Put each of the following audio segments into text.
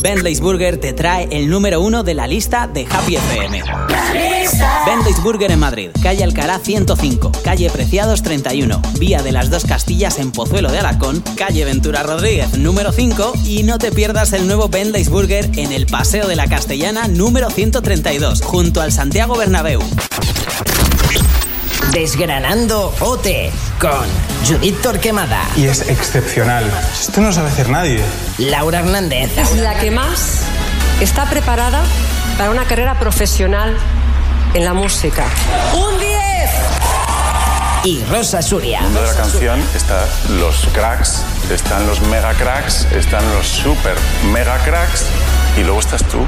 Bentley's Burger te trae el número uno de la lista de Happy FM. Bentley's Burger en Madrid, calle Alcalá 105, calle Preciados 31, vía de las dos Castillas en Pozuelo de Alacón, calle Ventura Rodríguez número 5 y no te pierdas el nuevo Bentley's Burger en el Paseo de la Castellana número 132, junto al Santiago Bernabéu. Desgranando OT con Judith Torquemada. Y es excepcional. Esto no sabe hacer nadie. Laura Hernández. Es la que más está preparada para una carrera profesional en la música. ¡Un 10! Y Rosa Suria. En el mundo de la canción están los cracks, están los mega cracks, están los super mega cracks y luego estás tú.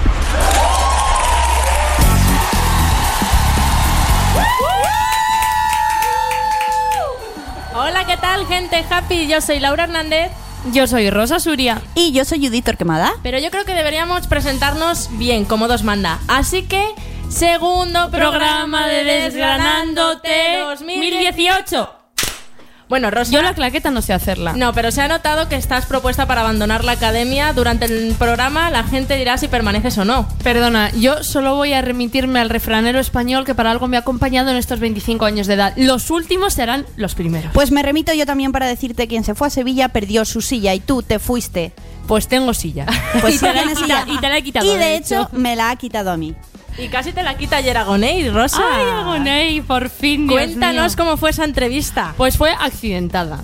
Hola, ¿qué tal, gente happy? Yo soy Laura Hernández. Yo soy Rosa Suria. Y yo soy Judith Torquemada. Pero yo creo que deberíamos presentarnos bien, como dos manda. Así que, segundo programa de Desgranándote 2018. Bueno, Rosa. Yo la claqueta no sé hacerla. No, pero se ha notado que estás propuesta para abandonar la academia. Durante el programa la gente dirá si permaneces o no. Perdona, yo solo voy a remitirme al refranero español que para algo me ha acompañado en estos 25 años de edad. Los últimos serán los primeros. Pues me remito yo también para decirte quien se fue a Sevilla perdió su silla y tú te fuiste. Pues tengo silla. Pues y, te la he tienes quitado, silla. y te la he quitado. Y de hecho me la ha quitado a mí. Y casi te la quita ayer Agoney, Rosa. Ay, Agoney, por fin. Dios Cuéntanos mío. cómo fue esa entrevista. Pues fue accidentada.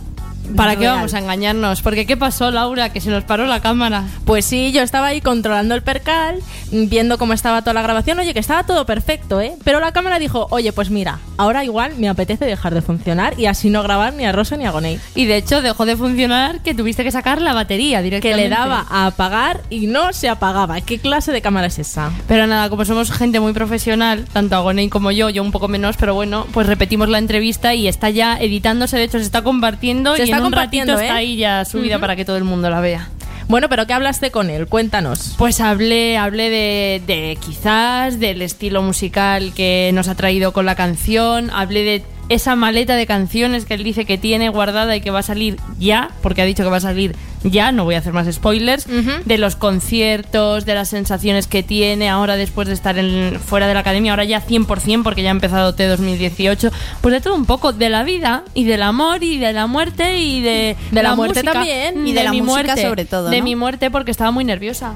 ¿Para qué vamos a engañarnos? Porque ¿qué pasó, Laura? Que se nos paró la cámara. Pues sí, yo estaba ahí controlando el percal, viendo cómo estaba toda la grabación. Oye, que estaba todo perfecto, ¿eh? Pero la cámara dijo, oye, pues mira, ahora igual me apetece dejar de funcionar y así no grabar ni a Rosa ni a Gonei. Y de hecho dejó de funcionar que tuviste que sacar la batería Que directamente. le daba a apagar y no se apagaba. ¿Qué clase de cámara es esa? Pero nada, como somos gente muy profesional, tanto Agoney como yo, yo un poco menos, pero bueno, pues repetimos la entrevista y está ya editándose, de hecho se está compartiendo Se y está en un compartiendo, ratito está ¿eh? ahí ya subida Ujú. para que todo el mundo la vea. Bueno, pero ¿qué hablaste con él? Cuéntanos. Pues hablé, hablé de, de quizás, del estilo musical que nos ha traído con la canción, hablé de esa maleta de canciones que él dice que tiene guardada y que va a salir ya, porque ha dicho que va a salir ya, no voy a hacer más spoilers, de los conciertos, de las sensaciones que tiene ahora después de estar en- fuera de la academia, ahora ya 100% porque ya ha empezado T 2018, pues de todo un poco, de la vida y del amor y de la muerte y de, De la muerte música. también. Y de la mi música muerte, sobre todo, De mi muerte porque estaba muy nerviosa.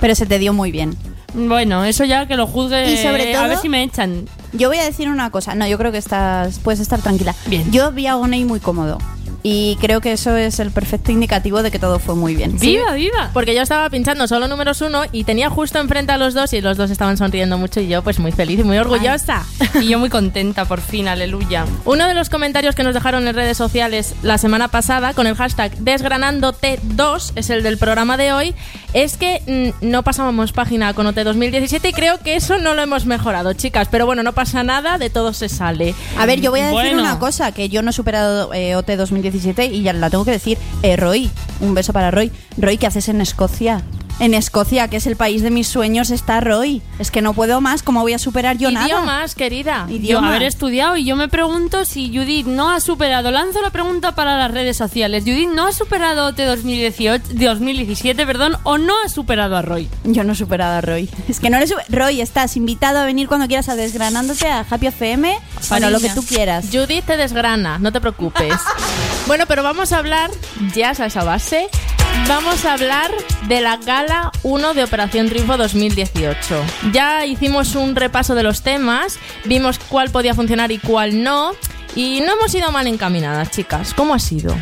Pero se te dio muy bien. Bueno, eso ya que lo juzgue. Y sobre a ver si me echan. Yo voy a decir una cosa. No, yo creo que estás, puedes estar tranquila. Bien. Yo vi a Gonei muy cómodo. Y creo que eso es el perfecto indicativo de que todo fue muy bien. ¡Viva, viva! Porque yo estaba pinchando solo números uno y tenía justo enfrente a los dos y los dos estaban sonriendo mucho y yo pues muy feliz y muy orgullosa. Y yo muy contenta, por fin, aleluya. Uno de los comentarios que nos dejaron en redes sociales la semana pasada con el hashtag desgranándote2, es el del programa de hoy, es que mm, no pasábamos página con OT 2017 y creo que eso no lo hemos mejorado, chicas. Pero bueno, no pasa nada, de todo se sale. A ver, yo voy a decir Bueno. una cosa, que yo no he superado eh, OT 2017 y ya la tengo que decir. Eh, Roy, un beso para Roy. Roy, ¿qué haces en Escocia? En Escocia, que es el país de mis sueños, está Roy. Es que no puedo más, ¿cómo voy a superar yo nada? Idiomas, querida. Idioma. Yo haber estudiado y yo me pregunto si Judith no ha superado. Lanzo la pregunta para las redes sociales. Judith no ha superado OT 2018, 2017, perdón, o no ha superado a Roy. Yo no he superado a Roy. Es que no eres... Roy, estás invitado a venir cuando quieras a Desgranándote a Happy FM. Bueno, lo que tú quieras. Judith te desgrana, no te preocupes. bueno, pero vamos a hablar, ya a esa base, vamos a hablar de la gala 1 de Operación Triunfo 2018. Ya hicimos un repaso de los temas, vimos cuál podía funcionar y cuál no, y no hemos ido mal encaminadas, chicas. ¿Cómo ha sido?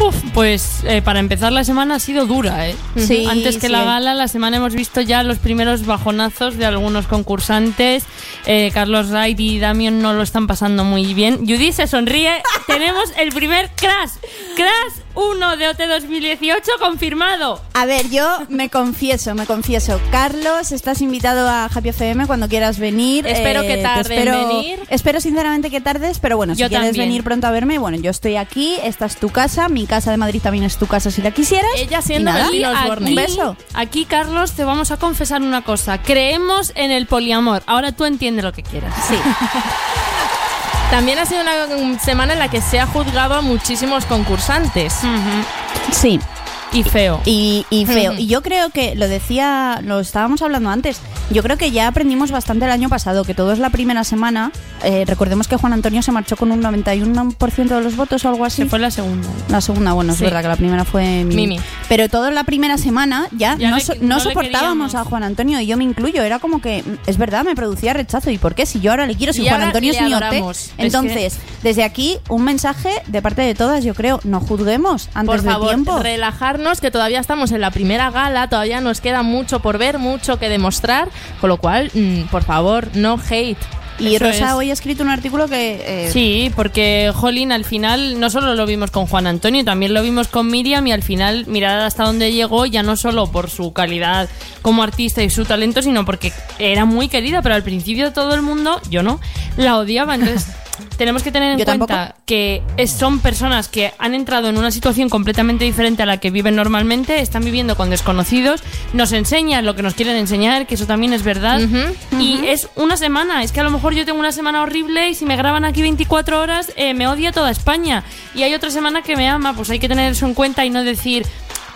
Uf, pues eh, para empezar la semana ha sido dura, ¿eh? Sí, Antes que sí. la gala, la semana hemos visto ya los primeros bajonazos de algunos concursantes. Eh, Carlos Wright y Damian no lo están pasando muy bien. Judy se sonríe. Tenemos el primer Crash. Crash 1 de OT 2018 confirmado. A ver, yo me confieso, me confieso. Carlos, estás invitado a Happy FM cuando quieras venir. Eh, Espero que te tarde espero- venir. Espero sinceramente que tardes, pero bueno, si quieres también. venir pronto a verme, bueno, yo estoy aquí, esta es tu casa, mi casa de Madrid también es tu casa si la quisieras. Ella siendo Osborne. un beso. Aquí, Carlos, te vamos a confesar una cosa. Creemos en el poliamor. Ahora tú entiendes lo que quieras. Sí. También ha sido una semana en la que se ha juzgado a muchísimos concursantes. Sí. Y feo. Y, y feo. Y yo creo que, lo decía, lo estábamos hablando antes, yo creo que ya aprendimos bastante el año pasado, que todo es la primera semana. Eh, recordemos que Juan Antonio se marchó con un 91% de los votos o algo así. Se fue la segunda. La segunda, bueno, es Sí. verdad que la primera fue Mimi. Mimi. Pero toda la primera semana ya, Ya no, le- so- no soportábamos a Juan Antonio y yo me incluyo. Era como que, es verdad, me producía rechazo. ¿Y por qué? Si yo ahora le quiero, si Y Juan Antonio es mi adoramos. Es Entonces, desde aquí, un mensaje de parte de todas, yo creo, no juzguemos antes Por de favor, tiempo. Que todavía estamos en la primera gala, todavía nos queda mucho por ver, mucho que demostrar, con lo cual, mm, por favor, no hate. Y Eso Rosa es. hoy ha escrito un artículo que... eh, Sí, porque Jolín al final no solo lo vimos con Juan Antonio, también lo vimos con Miriam y al final mirar hasta dónde llegó ya no solo por su calidad como artista y su talento, sino porque era muy querida, pero al principio todo el mundo, yo no, la odiaba. Entonces tenemos que tener en Yo cuenta tampoco. que es- son personas que han entrado en una situación completamente diferente a la que viven normalmente, están viviendo con desconocidos, nos enseñan lo que nos quieren enseñar, que eso también es verdad. Y es una semana, es que a lo mejor yo tengo una semana horrible y si me graban aquí 24 horas eh, me odia toda España. Y hay otra semana que me ama, pues hay que tener eso en cuenta y no decir...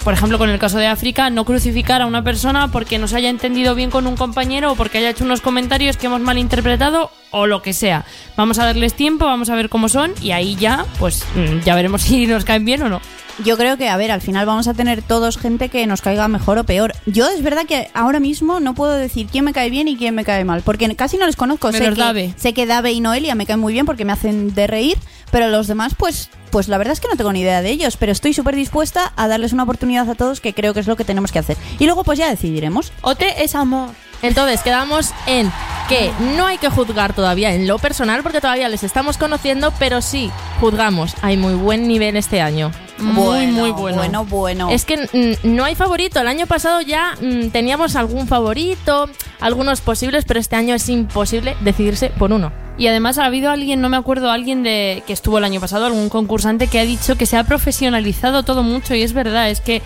Por ejemplo, con el caso de África, no crucificar a una persona porque no se haya entendido bien con un compañero o porque haya hecho unos comentarios que hemos malinterpretado o lo que sea. Vamos a darles tiempo, vamos a ver cómo son y ahí ya, pues mm, ya veremos si nos caen bien o no. Yo creo que, a ver, al final vamos a tener todos gente que nos caiga mejor o peor. Yo es verdad que ahora mismo no puedo decir quién me cae bien y quién me cae mal, porque casi no les conozco. Menos sé, Dave. que, sé que Dave y Noelia me caen muy bien porque me hacen de reír, pero los demás, pues, pues la verdad es que no tengo ni idea de ellos, pero estoy súper dispuesta a darles una oportunidad a todos que creo que es lo que tenemos que hacer. Y luego pues ya decidiremos. Ote es amor. Entonces, quedamos en que no hay que juzgar todavía en lo personal porque todavía les estamos conociendo, pero sí juzgamos. Hay muy buen nivel este año. Muy, muy bueno. Bueno, bueno. Es que mm, no hay favorito. El año pasado ya mm, teníamos algún favorito, algunos posibles, pero este año es imposible decidirse por uno. Y además ha habido alguien, no me acuerdo, alguien de que estuvo el año pasado, algún concursante que ha dicho que se ha profesionalizado todo mucho y es verdad, es que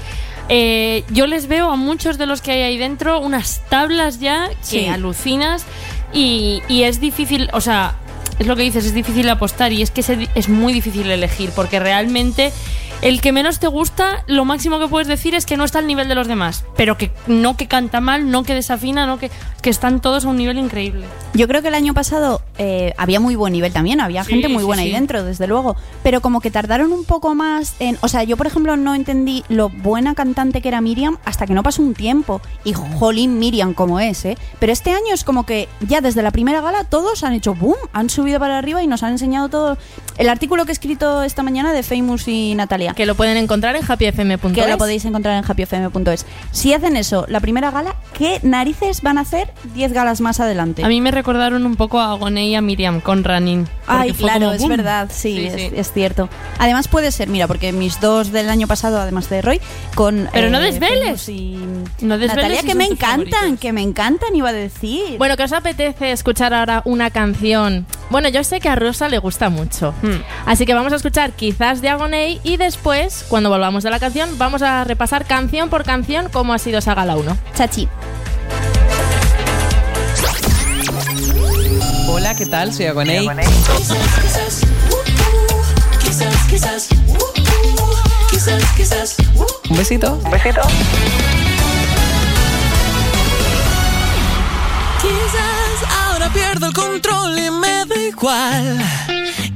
eh, yo les veo a muchos de los que hay ahí dentro unas tablas ya que Sí. alucinas y, y es difícil, o sea, es lo que dices, es difícil apostar y es que es muy difícil elegir porque realmente el que menos te gusta, lo máximo que puedes decir es que no está al nivel de los demás, pero que no que canta mal, no que desafina, no que, que están todos a un nivel increíble. Yo creo que el año pasado eh, había muy buen nivel también, había Sí, gente muy sí, buena sí. ahí dentro, desde luego, pero como que tardaron un poco más en... O sea, yo por ejemplo no entendí lo buena cantante que era Miriam hasta que no pasó un tiempo. Y jolín Miriam como es, ¿eh? Pero este año es como que ya desde la primera gala todos han hecho boom, han subido para arriba y nos han enseñado todo... El artículo que he escrito esta mañana de Famous y Natalia. Que lo pueden encontrar en happyfm.es. que lo podéis encontrar en happyfm.es. Si hacen eso, la primera gala, ¿qué narices van a hacer 10 galas más adelante? A mí me recordaron un poco a Goné y a Miriam con Running. Ay, claro, es verdad, sí, Sí, es, sí. es cierto. Además puede ser, mira, porque mis dos del año pasado, además de Roy, con... Pero no eh, desveles. Famous y No desveles Natalia, si que me encantan, favoritos. que me encantan, iba a decir. Bueno, que os apetece escuchar ahora una canción. Bueno, yo sé que a Rosa le gusta mucho. Hmm. Así que vamos a escuchar quizás de Agoney y después, cuando volvamos de la canción, vamos a repasar canción por canción cómo ha sido esa gala 1. Chachi. Hola, ¿qué tal? Soy Agoney. Un besito. Quizás ahora pierdo el control y me da igual.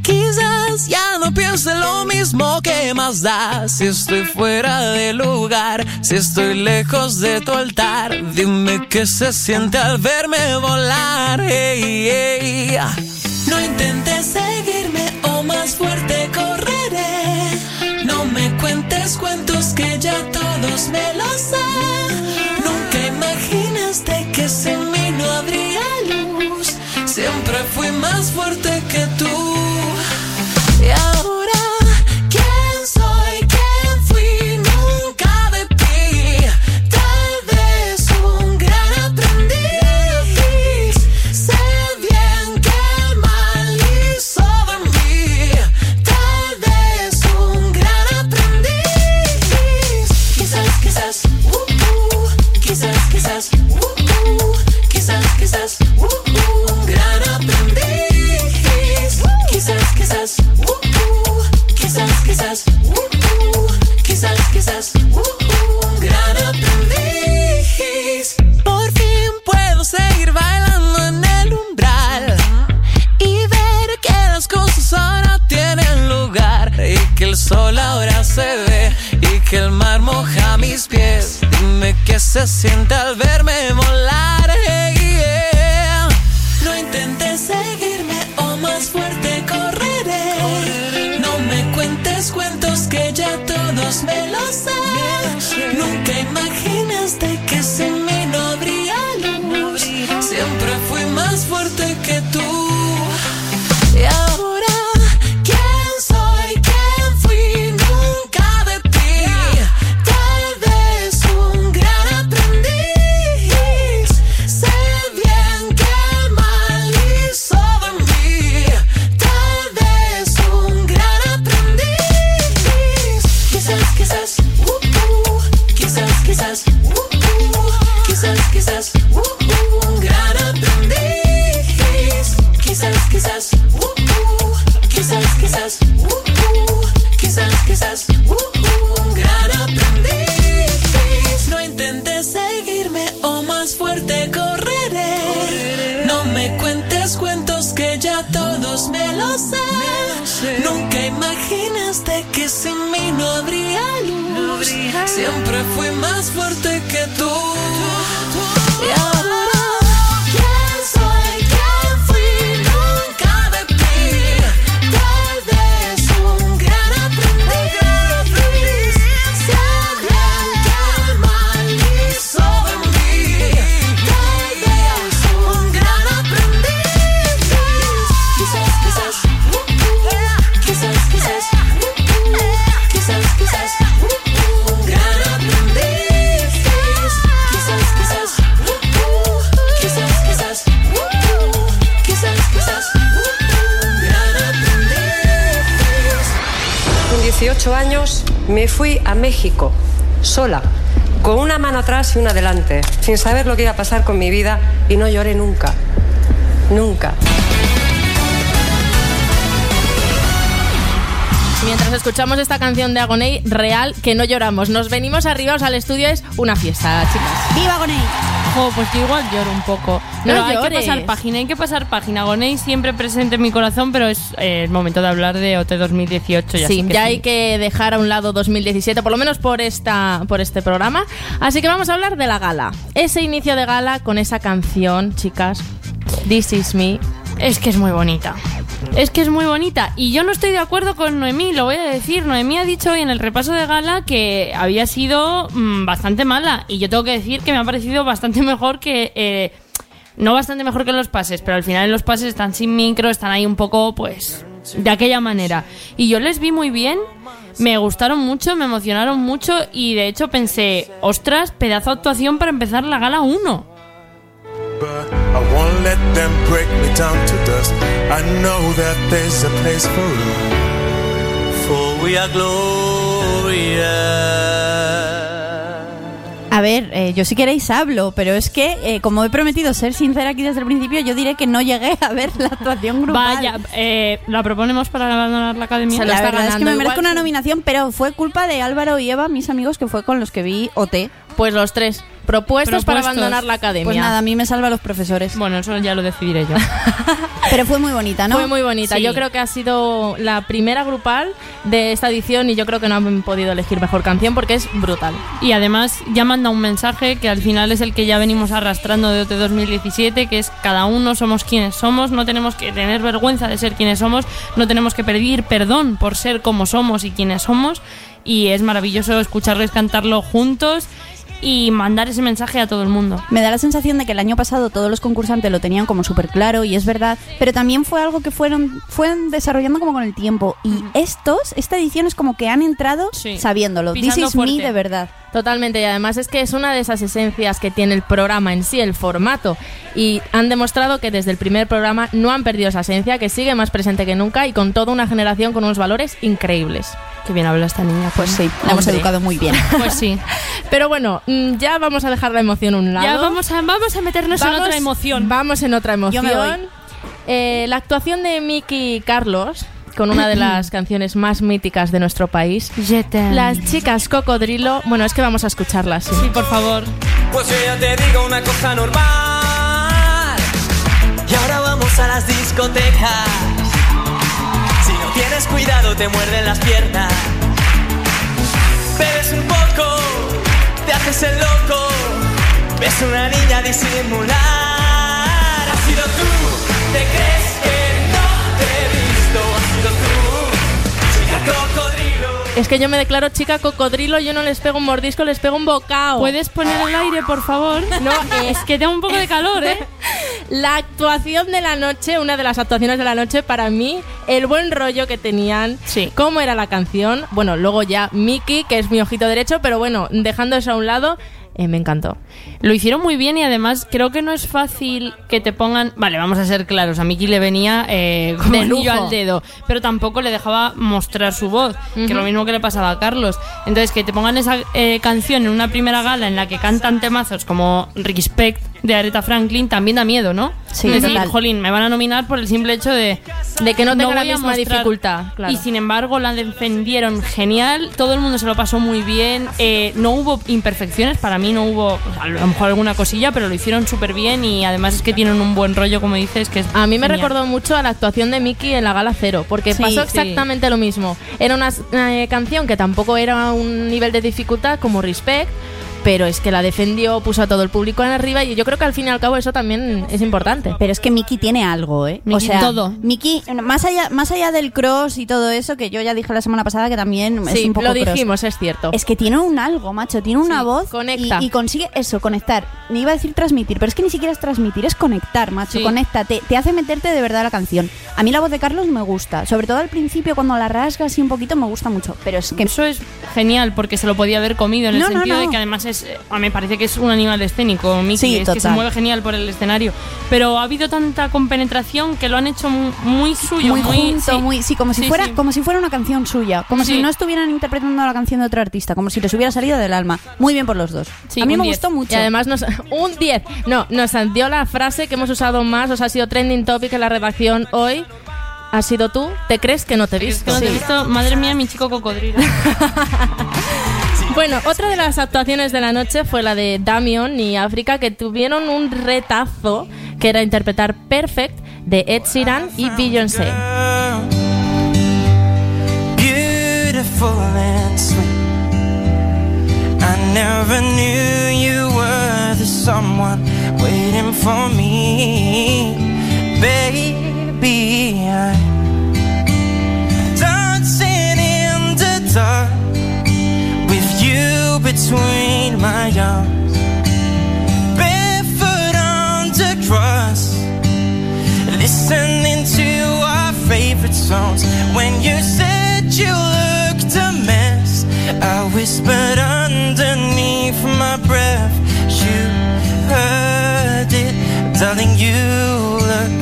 Quizás ya no piense lo mismo que más da. Si estoy fuera de lugar, si estoy lejos de tu altar, dime qué se siente al verme volar. No intentes seguirme o más fuerte correré. No me cuentes cuentos que ya todos me los sé. Nunca imaginaste que sin mí no habría más fuerte que más fuerte que tú. Me fui a México, sola, con una mano atrás y una adelante, sin saber lo que iba a pasar con mi vida y no lloré nunca. Nunca. Mientras escuchamos esta canción de Agoney, real que no lloramos. Nos venimos arriba al estudio, es una fiesta, chicas. ¡Viva Agoney! Jo, pues yo igual lloro un poco. No Pero hay que pasar página, hay que pasar página. Gonei siempre presente en mi corazón, pero es eh, el momento de hablar de OT 2018. Ya sí, que ya sí. hay que dejar a un lado 2017, por lo menos por esta por este programa. Así que vamos a hablar de la gala. Ese inicio de gala con esa canción, chicas. This is me. Es que es muy bonita. Es que es muy bonita. Y yo no estoy de acuerdo con Noemí, lo voy a decir. Noemí ha dicho hoy en el repaso de gala que había sido mm, bastante mala. Y yo tengo que decir que me ha parecido bastante mejor que. eh, no bastante mejor que los pases, pero al final los pases están sin micro, están ahí un poco, pues, de aquella manera. Y yo les vi muy bien, me gustaron mucho, me emocionaron mucho y de hecho pensé, ostras, pedazo de actuación para empezar la gala 1. Let them break me down to dust. I know that there's a place for us. For we are glorious. A ver, eh, yo si queréis hablo, pero es que, eh, como he prometido ser sincera aquí desde el principio, yo diré que no llegué a ver la actuación grupal. Vaya, eh, la proponemos para abandonar la academia. Se la está verdad es que ganando me igual. merezco una nominación, pero fue culpa de Álvaro y Eva, mis amigos, que fue con los que vi OT. Pues los tres propuestos, para Propuestos. abandonar la academia. Pues nada, a mí me salva los profesores. Bueno, eso ya lo decidiré yo. Pero fue muy bonita, ¿no? Fue muy bonita. Sí. Yo creo que ha sido la primera grupal de esta edición y yo creo que no han podido elegir mejor canción porque es brutal. Y además ya manda un mensaje que al final es el que ya venimos arrastrando de OT 2017, que es cada uno somos quienes somos, no tenemos que tener vergüenza de ser quienes somos, no tenemos que pedir perdón por ser como somos y quienes somos. Y es maravilloso escucharles cantarlo juntos y mandar ese mensaje a todo el mundo. Me da la sensación de que el año pasado todos los concursantes lo tenían como súper claro y es verdad, pero también fue algo que fueron, fueron desarrollando como con el tiempo. Y estos, esta edición es como que han entrado Sí. sabiéndolo. Pisando This is fuerte. me de verdad. Totalmente, y además es que es una de esas esencias que tiene el programa en sí, el formato. Y han demostrado que desde el primer programa no han perdido esa esencia, que sigue más presente que nunca y con toda una generación con unos valores increíbles. Qué bien habla esta niña. Pues sí, la hemos educado muy bien. Pues sí. Pero bueno, mm, ya vamos a dejar la emoción a un lado. Ya vamos a, vamos a meternos en otra emoción. Vamos en otra Yo me voy. emoción. Eh, la actuación de Miki Carlos con una de las canciones más míticas de nuestro país. Las chicas cocodrilo. Bueno, es que vamos a escucharlas. sí. Sí, por favor. Pues yo ya te digo una cosa normal. Y ahora vamos a las discotecas. Si no tienes cuidado, te muerden las piernas. Bebes un poco, te haces el loco. Ves una niña disimular. Has sido tú, te crees Es que yo me declaro chica cocodrilo, yo no les pego un mordisco, les pego un bocado. ¿Puedes poner el aire, por favor? No, es que tengo un poco de calor, ¿eh? La actuación de la noche, una de las actuaciones de la noche, para mí, el buen rollo que tenían, Sí. cómo era la canción. Bueno, luego ya Mickey, que es mi ojito derecho, pero bueno, dejando eso a un lado, eh, me encantó. Lo hicieron muy bien y además creo que no es fácil que te pongan. Vale, vamos a ser claros. A Miki le venía eh, como De lujo. al dedo, pero tampoco le dejaba mostrar su voz, que Ujú. lo mismo que le pasaba a Carlos. Entonces, que te pongan esa eh, canción en una primera gala en la que cantan temazos como Respect de Aretha Franklin también da miedo, ¿no? Sí, Es decir, jolín, me van a nominar por el simple hecho de. De que no tenga la voy a misma dificultad, claro. Y sin embargo, la defendieron genial. Todo el mundo se lo pasó muy bien. eh, no hubo imperfecciones. Para mí no hubo, a lo mejor alguna cosilla, pero lo hicieron súper bien. Y además es que tienen un buen rollo, como dices, que es. A mí me recordó mucho a la actuación de Mickey en la gala cero, porque Sí, pasó sí. exactamente lo mismo. Era una eh, canción que tampoco era un nivel de dificultad como Respect, pero es que la defendió, puso a todo el público en arriba y yo creo que al fin y al cabo eso también es importante. Pero es que Miki tiene algo, ¿eh? o Miki sea, todo. Miki, más allá, más allá del cross y todo eso, que yo ya dije la semana pasada que también es Sí, un poco lo cross. dijimos, es cierto. Es que tiene un algo, macho, tiene una Sí, voz conecta. Y, y consigue eso, conectar. Me iba a decir transmitir, pero es que ni siquiera es transmitir, es conectar, macho, Sí. conecta, te, te hace meterte de verdad a la canción. A mí la voz de Carlos me gusta, sobre todo al principio cuando la rasga así un poquito me gusta mucho, pero es que Eso es genial porque se lo podía haber comido en el no, sentido no. de que además es, a mí me parece que es un animal escénico, Mickey, Sí, es que se mueve genial por el escenario. Pero ha habido tanta compenetración que lo han hecho mu- muy suyo, muy, muy, junto, sí. muy sí, como si Sí, fuera sí. como si fuera una canción suya, como Sí. si no estuvieran interpretando la canción de otro artista, como si les hubiera salido del alma. Muy bien por los dos. Sí, a mí me 10. gustó mucho. Y además nos, un 10. No, nos dio la frase que hemos usado más, o sea, ha sido trending topic en la redacción hoy. ¿Has sido tú? ¿Te crees que no te he Es que visto? no te he visto, madre mía, mi chico cocodrilo. Bueno, otra de las actuaciones de la noche fue la de Damion y África, que tuvieron un retazo que era interpretar Perfect de Ed Sheeran y Beyoncé. Dancing in the dark between my arms, barefoot on the grass listening to our favorite songs. When you said you looked a mess, I whispered underneath my breath. You heard it, darling. You look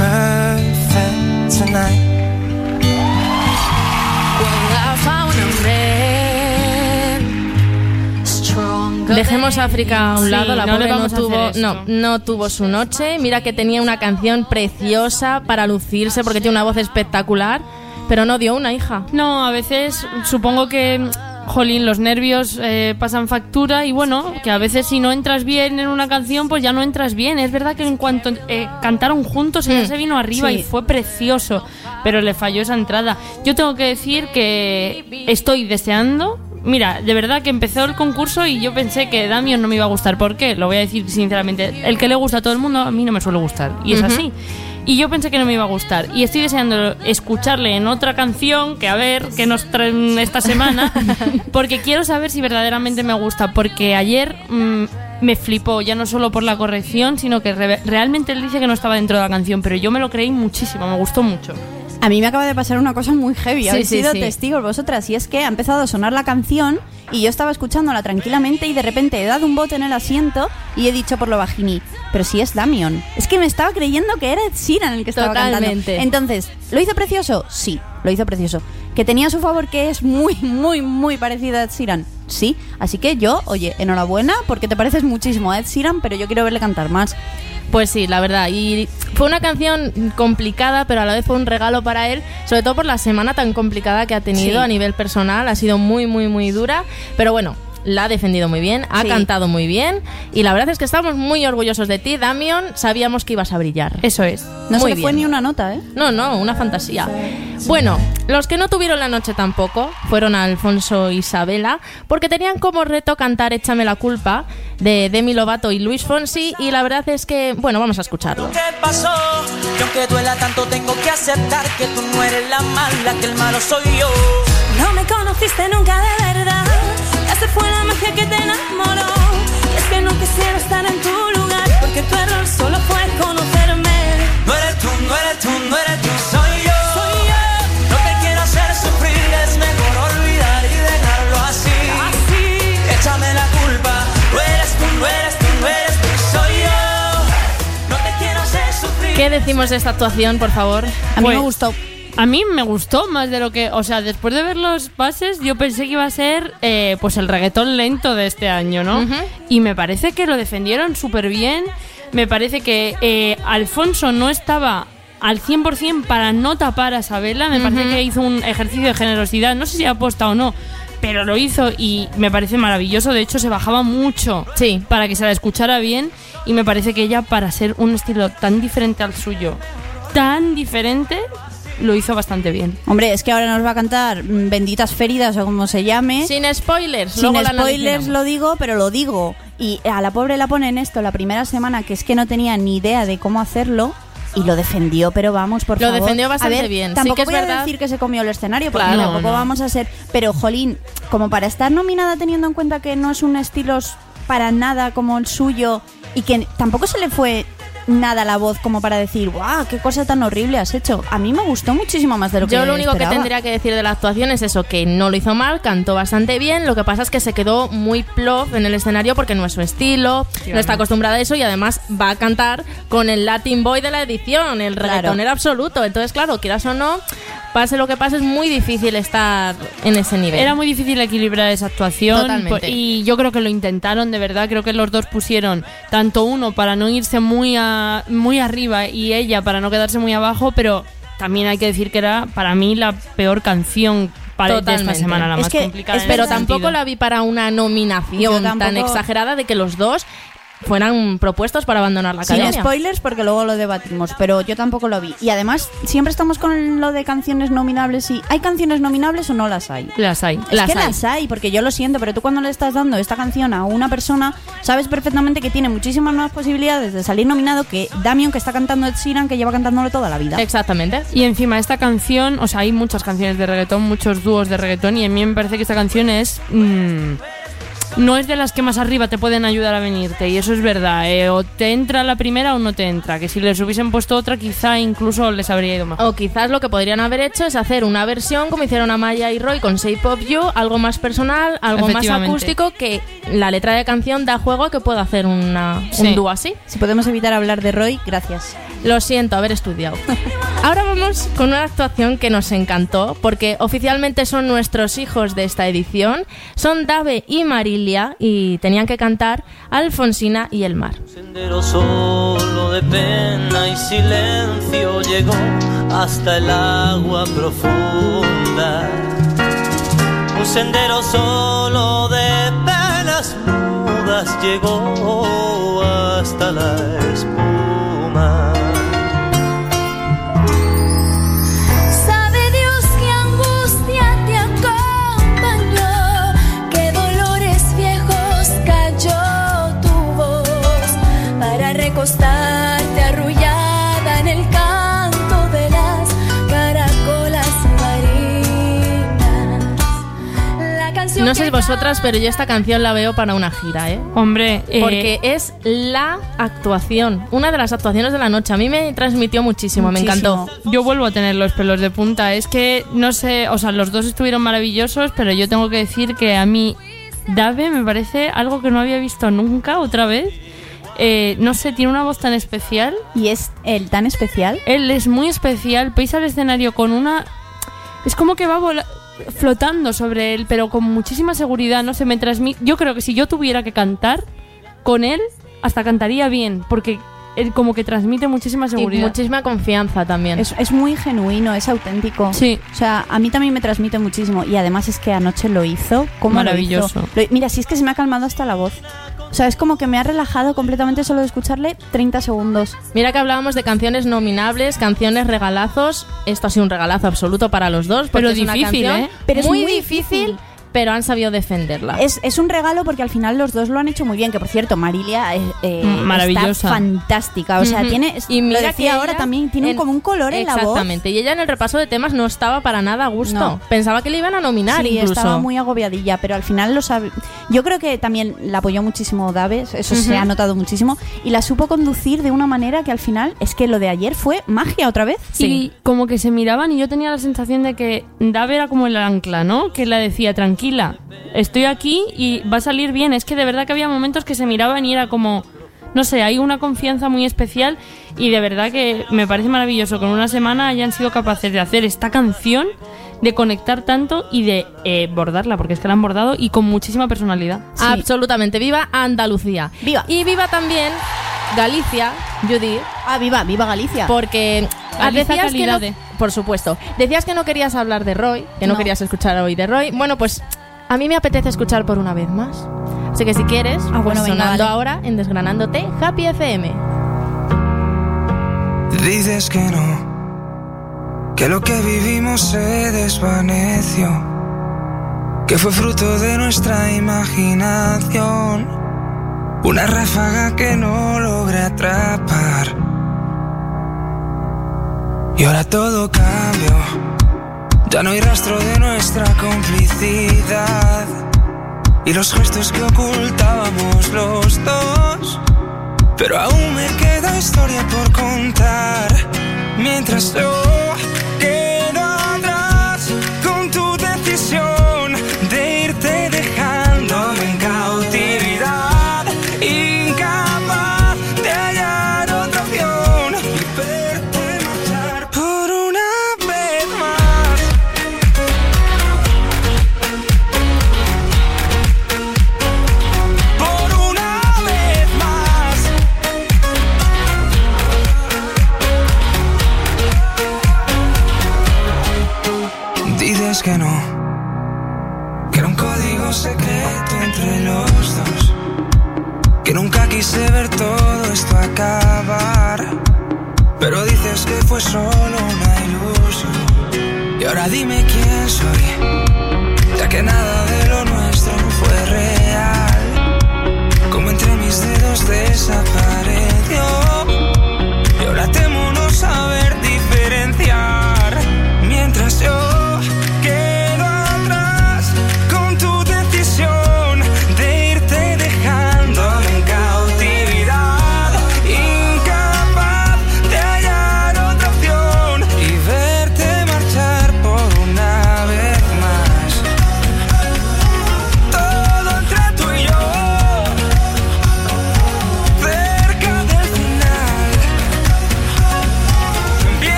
perfect tonight. Dejemos África a un Sí, lado, la no pobre no, tuvo, no, no tuvo su noche. Mira que tenía una canción preciosa para lucirse porque tiene una voz espectacular, pero no dio una hija. No, a veces supongo que, jolín, los nervios eh, pasan factura y bueno, que a veces si no entras bien en una canción, pues ya no entras bien. Es verdad que en cuanto eh, cantaron juntos, ella Mm, se vino arriba sí. y fue precioso, pero le falló esa entrada. Yo tengo que decir que estoy deseando. Mira, de verdad que empezó el concurso y yo pensé que Damian no me iba a gustar. ¿Por qué? Lo voy a decir sinceramente. El que le gusta a todo el mundo, a mí no me suele gustar. Y es así. Y yo pensé que no me iba a gustar. Y estoy deseando escucharle en otra canción, que a ver qué nos traen esta semana, porque quiero saber si verdaderamente me gusta. Porque ayer mm, me flipó, ya no solo por la corrección, sino que re- realmente él dice que no estaba dentro de la canción, pero yo me lo creí muchísimo, me gustó mucho. A mí me acaba de pasar una cosa muy heavy. Sí, Habéis sí, sido sí. testigos vosotras. Y es que ha empezado a sonar la canción y yo estaba escuchándola tranquilamente y de repente he dado un bote en el asiento y he dicho por lo bajini, pero si es Damion. Es que me estaba creyendo que era Ed Sheeran el que estaba Totalmente. cantando. Entonces, ¿lo hizo precioso? Sí, lo hizo precioso. ¿Que tenía a su favor que es muy, muy, muy parecida a Ed Sheeran? Sí. Así que yo, oye, enhorabuena porque te pareces muchísimo a Ed Sheeran, pero yo quiero verle cantar más. Pues sí, la verdad. Y fue una canción complicada, pero a la vez fue un regalo para él, sobre todo por la semana tan complicada que ha tenido Sí. a nivel personal. Ha sido muy, muy, muy dura. Pero bueno, la ha defendido muy bien, ha Sí. cantado muy bien y la verdad es que estamos muy orgullosos de ti, Damian. Sabíamos que ibas a brillar. Eso es. No Muy se le fue ni una nota, ¿eh? No, no, una fantasía. Bueno, los que no tuvieron la noche tampoco fueron Alfonso e Isabela, porque tenían como reto cantar Échame la culpa de Demi Lovato y Luis Fonsi, y la verdad es que, bueno, vamos a escucharlo. ¿Qué pasó? Que aunque duela tanto tengo que aceptar que tú no eres la mala, que el malo soy yo. No me conociste nunca de verdad. Ya se fue la magia que te enamoró. Y es que no quisiera estar en tu lugar. Porque tu error solo fue conocerme. No eres tú, no eres tú, no eres tú, soy yo. Soy yo. No te quiero hacer sufrir, es mejor olvidar y dejarlo así. Así. Échame la culpa. No eres tú, no eres tú, no eres tú, soy yo. No te quiero hacer sufrir. ¿Qué decimos de esta actuación, por favor? A mí Pues, me gustó. A mí me gustó más de lo que, o sea, después de ver los pases, yo pensé que iba a ser eh, pues el reggaetón lento de este año, ¿no? Y me parece que lo defendieron súper bien. Me parece que eh, Alfonso no estaba al 100% para no tapar a Isabela. Me parece que hizo un ejercicio de generosidad. No sé si aposta o no, pero lo hizo y me parece maravilloso. De hecho, se bajaba mucho Sí. para que se la escuchara bien. Y me parece que ella, para ser un estilo tan diferente al suyo, tan diferente, lo hizo bastante bien. Hombre, es que ahora nos va a cantar mm, Benditas Feridas o como se llame. Sin spoilers, Sin luego spoilers lo digo, pero lo digo. Y a la pobre la ponen esto la primera semana, que es que no tenía ni idea de cómo hacerlo. Y lo defendió, pero vamos, por Lo favor. defendió bastante A ver, bien. Sí Tampoco que es voy a verdad. decir que se comió el escenario, porque Claro, tampoco no. vamos a ser... Pero, jolín, como para estar nominada teniendo en cuenta que no es un estilo para nada como el suyo y que tampoco se le fue nada la voz como para decir, guau, qué cosa tan horrible has hecho. A mí me gustó muchísimo más de lo que Yo lo único esperaba. que tendría que decir de la actuación es eso, que no lo hizo mal, cantó bastante bien, lo que pasa es que se quedó muy plof en el escenario porque no es su estilo, no está acostumbrada a eso y además va a cantar con el Latin Boy de la edición, el Claro. reggaetonero absoluto, entonces claro, quieras o no, pase lo que pase, es muy difícil estar en ese nivel. Era muy difícil equilibrar esa actuación Totalmente. y yo creo que lo intentaron de verdad. Creo que los dos pusieron tanto uno para no irse muy a, muy arriba y ella para no quedarse muy abajo, pero también hay que decir que era para mí la peor canción para de esta semana, la Es más que- complicada. en pero ese tampoco sentido. la vi para una nominación tan exagerada de que los dos fueran propuestos para abandonar la Sin academia. spoilers porque luego lo debatimos, pero yo tampoco lo vi. Y además, siempre estamos con lo de canciones nominables y ¿hay canciones nominables o no las hay? Las hay. Es que las hay, porque yo lo siento, pero tú cuando le estás dando esta canción a una persona, sabes perfectamente que tiene muchísimas más posibilidades de salir nominado que Damian, que está cantando Ed Sheeran, que lleva cantándolo toda la vida. Exactamente. Y encima esta canción, o sea, hay muchas canciones de reggaetón, muchos dúos de reggaetón y a mí me parece que esta canción es... mm, no es de las que más arriba te pueden ayudar a venirte y eso es verdad. eh, o te entra la primera o no te entra. Que si les hubiesen puesto otra quizá incluso les habría ido mejor. O quizás lo que podrían haber hecho es hacer una versión como hicieron Amaya y Roy con Shape of You, algo más personal, algo más acústico, que la letra de canción da juego a que pueda hacer una, Sí. un dúo así. Si podemos evitar hablar de Roy, gracias. Lo siento, haber estudiado. Ahora vamos con una actuación que nos encantó, porque oficialmente son nuestros hijos de esta edición. Son Dave y Marilia y tenían que cantar Alfonsina y el mar. sendero solo de pena y silencio llegó hasta el agua profunda. Un sendero solo de penas mudas llegó hasta la para recostarte arrullada en el canto de las caracolas marinas. La canción No sé vosotras, pero yo esta canción la veo para una gira, ¿eh? Hombre, eh, Porque es la actuación, una de las actuaciones de la noche. A mí me transmitió muchísimo, me encantó. Yo vuelvo a tener los pelos de punta. Es que, no sé, o sea, los dos estuvieron maravillosos, pero yo tengo que decir que a mí Dave me parece algo que no había visto nunca otra vez. Eh, no sé, tiene una voz tan especial. ¿Y es él tan especial? Él es muy especial, pisa al escenario con una... Es como que va vola- flotando sobre él, pero con muchísima seguridad, no sé, me transmite... Yo creo que si yo tuviera que cantar con él, hasta cantaría bien, porque eh, como que transmite muchísima Y seguridad. muchísima confianza también. Es, es muy genuino, es auténtico. Sí. O sea, a mí también me transmite muchísimo. Y además es que anoche lo hizo. ¿Cómo Maravilloso. Lo hizo? Lo- mira, si es que se me ha calmado hasta la voz. O sea, es como que me ha relajado completamente solo de escucharle 30 segundos. Mira que hablábamos de canciones nominables, canciones regalazos. Esto ha sido un regalazo absoluto para los dos. porque Pero es una difícil, canción ¿eh? Pero es muy, muy difícil, difícil. Pero han sabido defenderla. Es, es un regalo porque al final los dos lo han hecho muy bien. Que por cierto, Marilia eh, eh, Mm, maravillosa. está fantástica. O sea, Ujú. tiene. y lo mira decía que ahora también, tiene en- como un color en la voz. Exactamente. Y ella en el repaso de temas no estaba para nada a gusto. No. Pensaba que le iban a nominar Sí, incluso. estaba muy agobiadilla, pero al final lo sabe. Yo creo que también la apoyó muchísimo Daves, eso se Ujú. ha notado muchísimo, y la supo conducir de una manera que al final es que lo de ayer fue magia otra vez. Y como que se miraban y yo tenía la sensación de que Dave era como el ancla, ¿no? Que la decía, tranquila, estoy aquí y va a salir bien. Es que de verdad que había momentos que se miraban y era como, no sé, hay una confianza muy especial y de verdad que me parece maravilloso que en una semana hayan sido capaces de hacer esta canción, de conectar tanto y de eh, bordarla, porque es que la han bordado y con muchísima personalidad. Absolutamente. Viva Andalucía. Viva. Y viva también Galicia, Judy. Ah, viva, viva Galicia. Porque ah, Galicia decías que no, por supuesto, decías que no querías hablar de Roy, que no, No. querías escuchar hoy de Roy. Bueno, pues a mí me apetece escuchar por una vez más. Así que si quieres, Ah, bueno, pues venga, sonando vale. ahora en Desgranándote Happy FM. Dices que no, que lo que vivimos se desvaneció, que fue fruto de nuestra imaginación, una ráfaga que no logré atrapar. Y ahora todo cambió, ya no hay rastro de nuestra complicidad y los gestos que ocultábamos los dos. Pero aún me queda historia por contar. Mientras yo quedo atrás con tu decisión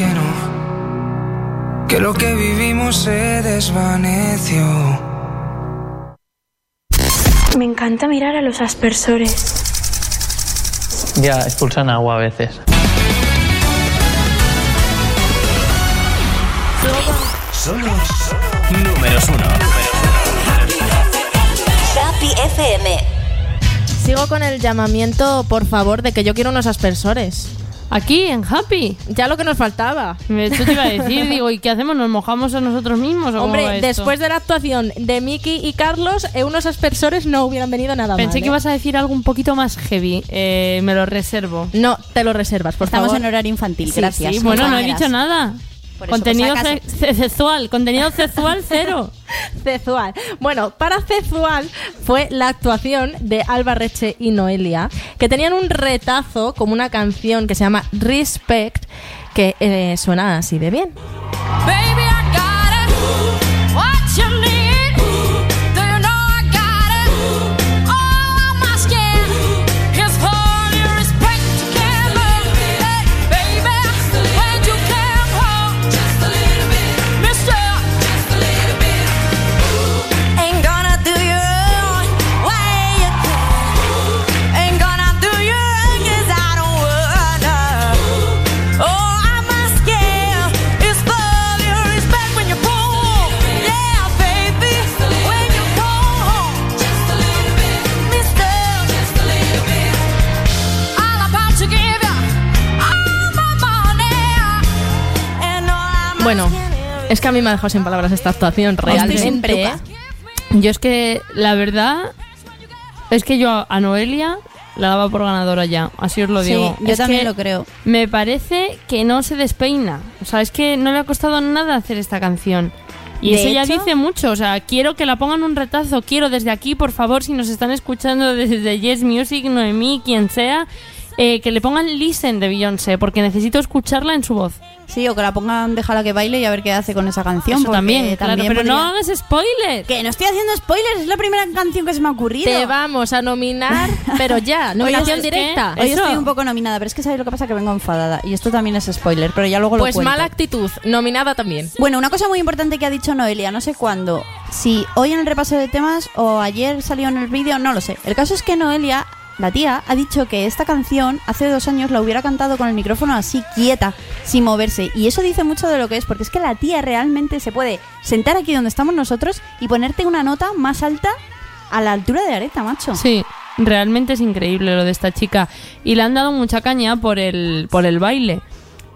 que no, que lo que vivimos se desvaneció. Me encanta mirar a los aspersores. Ya expulsan agua a veces. Somos números uno. Happy FM. Sigo con el llamamiento, por favor, de que yo quiero unos aspersores. Aquí, en Happy. Ya lo que nos faltaba. Eso te iba a decir, digo, ¿y qué hacemos? ¿Nos mojamos a nosotros mismos o Hombre, esto? después de la actuación de Miki y Carlos, eh, unos aspersores no hubieran venido nada Pensé mal. que ¿eh? ibas a decir algo un poquito más heavy. Eh, me lo reservo. No, te lo reservas, por Estamos favor. en horario infantil, Sí, gracias. sí, bueno, no he dicho nada. Por eso, contenido sexual, contenido sexual cero. Cezual. Bueno, para Cezual fue la actuación de Alba Reche y Noelia, que tenían un retazo como una canción que se llama Respect, que eh, suena así de bien. Baby, I got it. What you need? Bueno, es que a mí me ha dejado sin palabras esta actuación, realmente. ¿eh? Yo es que, la verdad, es que yo a Noelia la daba por ganadora ya. Así os lo Sí, digo. yo Es también lo creo. Me parece que no se despeina. O sea, es que no le ha costado nada hacer esta canción. Y De eso ya dice mucho. O sea, quiero que la pongan un retazo. Quiero desde aquí, por favor, si nos están escuchando desde Yes Music, Noemí, quien sea, eh, que le pongan Listen de Beyoncé, porque necesito escucharla en su voz. Sí, o que la pongan Déjala que baile y a ver qué hace con esa canción. Eso también, claro, pero podría- no hagas spoilers. Que no estoy haciendo spoilers, es la primera canción que se me ha ocurrido. Te vamos a nominar, pero ya, nominación directa. Hoy Eso. estoy un poco nominada, pero es que sabéis lo que pasa que vengo enfadada. Y esto también es spoiler, pero ya luego lo Pues mala actitud, nominada también. Bueno, una cosa muy importante que ha dicho Noelia, no sé cuándo, si hoy en el repaso de temas o ayer salió en el vídeo, no lo sé. El caso es que Noelia, la tía, ha dicho que esta canción hace dos años la hubiera cantado con el micrófono así quieta, sin moverse. Y eso dice mucho de lo que es, porque es que la tía realmente se puede sentar aquí donde estamos nosotros y ponerte una nota más alta a la altura de Areta, macho. Sí, realmente es increíble lo de esta chica. Y le han dado mucha caña por el, por el baile.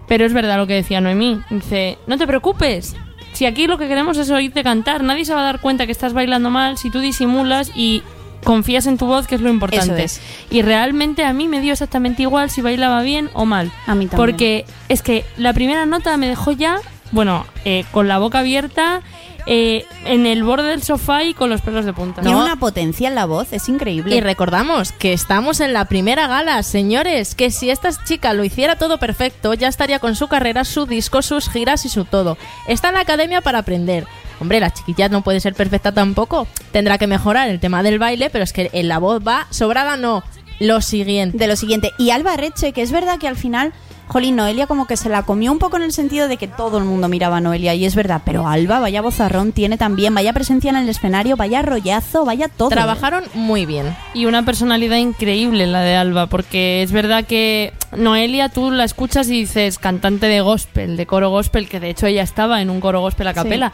Pero es verdad lo que decía Noemí. Dice, no te preocupes. Si aquí lo que queremos es oírte cantar, nadie se va a dar cuenta que estás bailando mal si tú disimulas y confías en tu voz, que es lo importante. Eso es. Y realmente a mí me dio exactamente igual si bailaba bien o mal. A mí también. Porque es que la primera nota me dejó ya, bueno, eh, con la boca abierta, eh, en el borde del sofá y con los pelos de punta. Tiene una potencia en la voz, es increíble. Y recordamos que estamos en la primera gala, señores, que si esta chica lo hiciera todo perfecto, ya estaría con su carrera, su disco, sus giras y su todo. Está en la academia para aprender. Hombre, la chiquilla no puede ser perfecta tampoco. Tendrá que mejorar el tema del baile, pero es que en la voz va sobrada, no. Lo siguiente. de lo siguiente. Y Alba Reche, que es verdad que al final, Jolín, Noelia como que se la comió un poco en el sentido de que todo el mundo miraba a Noelia, y es verdad, pero Alba, vaya bozarrón tiene también, vaya presencia en el escenario, vaya rollazo, vaya todo. Trabajaron muy bien. Y una personalidad increíble la de Alba, porque es verdad que Noelia tú la escuchas y dices cantante de gospel, de coro gospel, que de hecho ella estaba en un coro gospel a capela.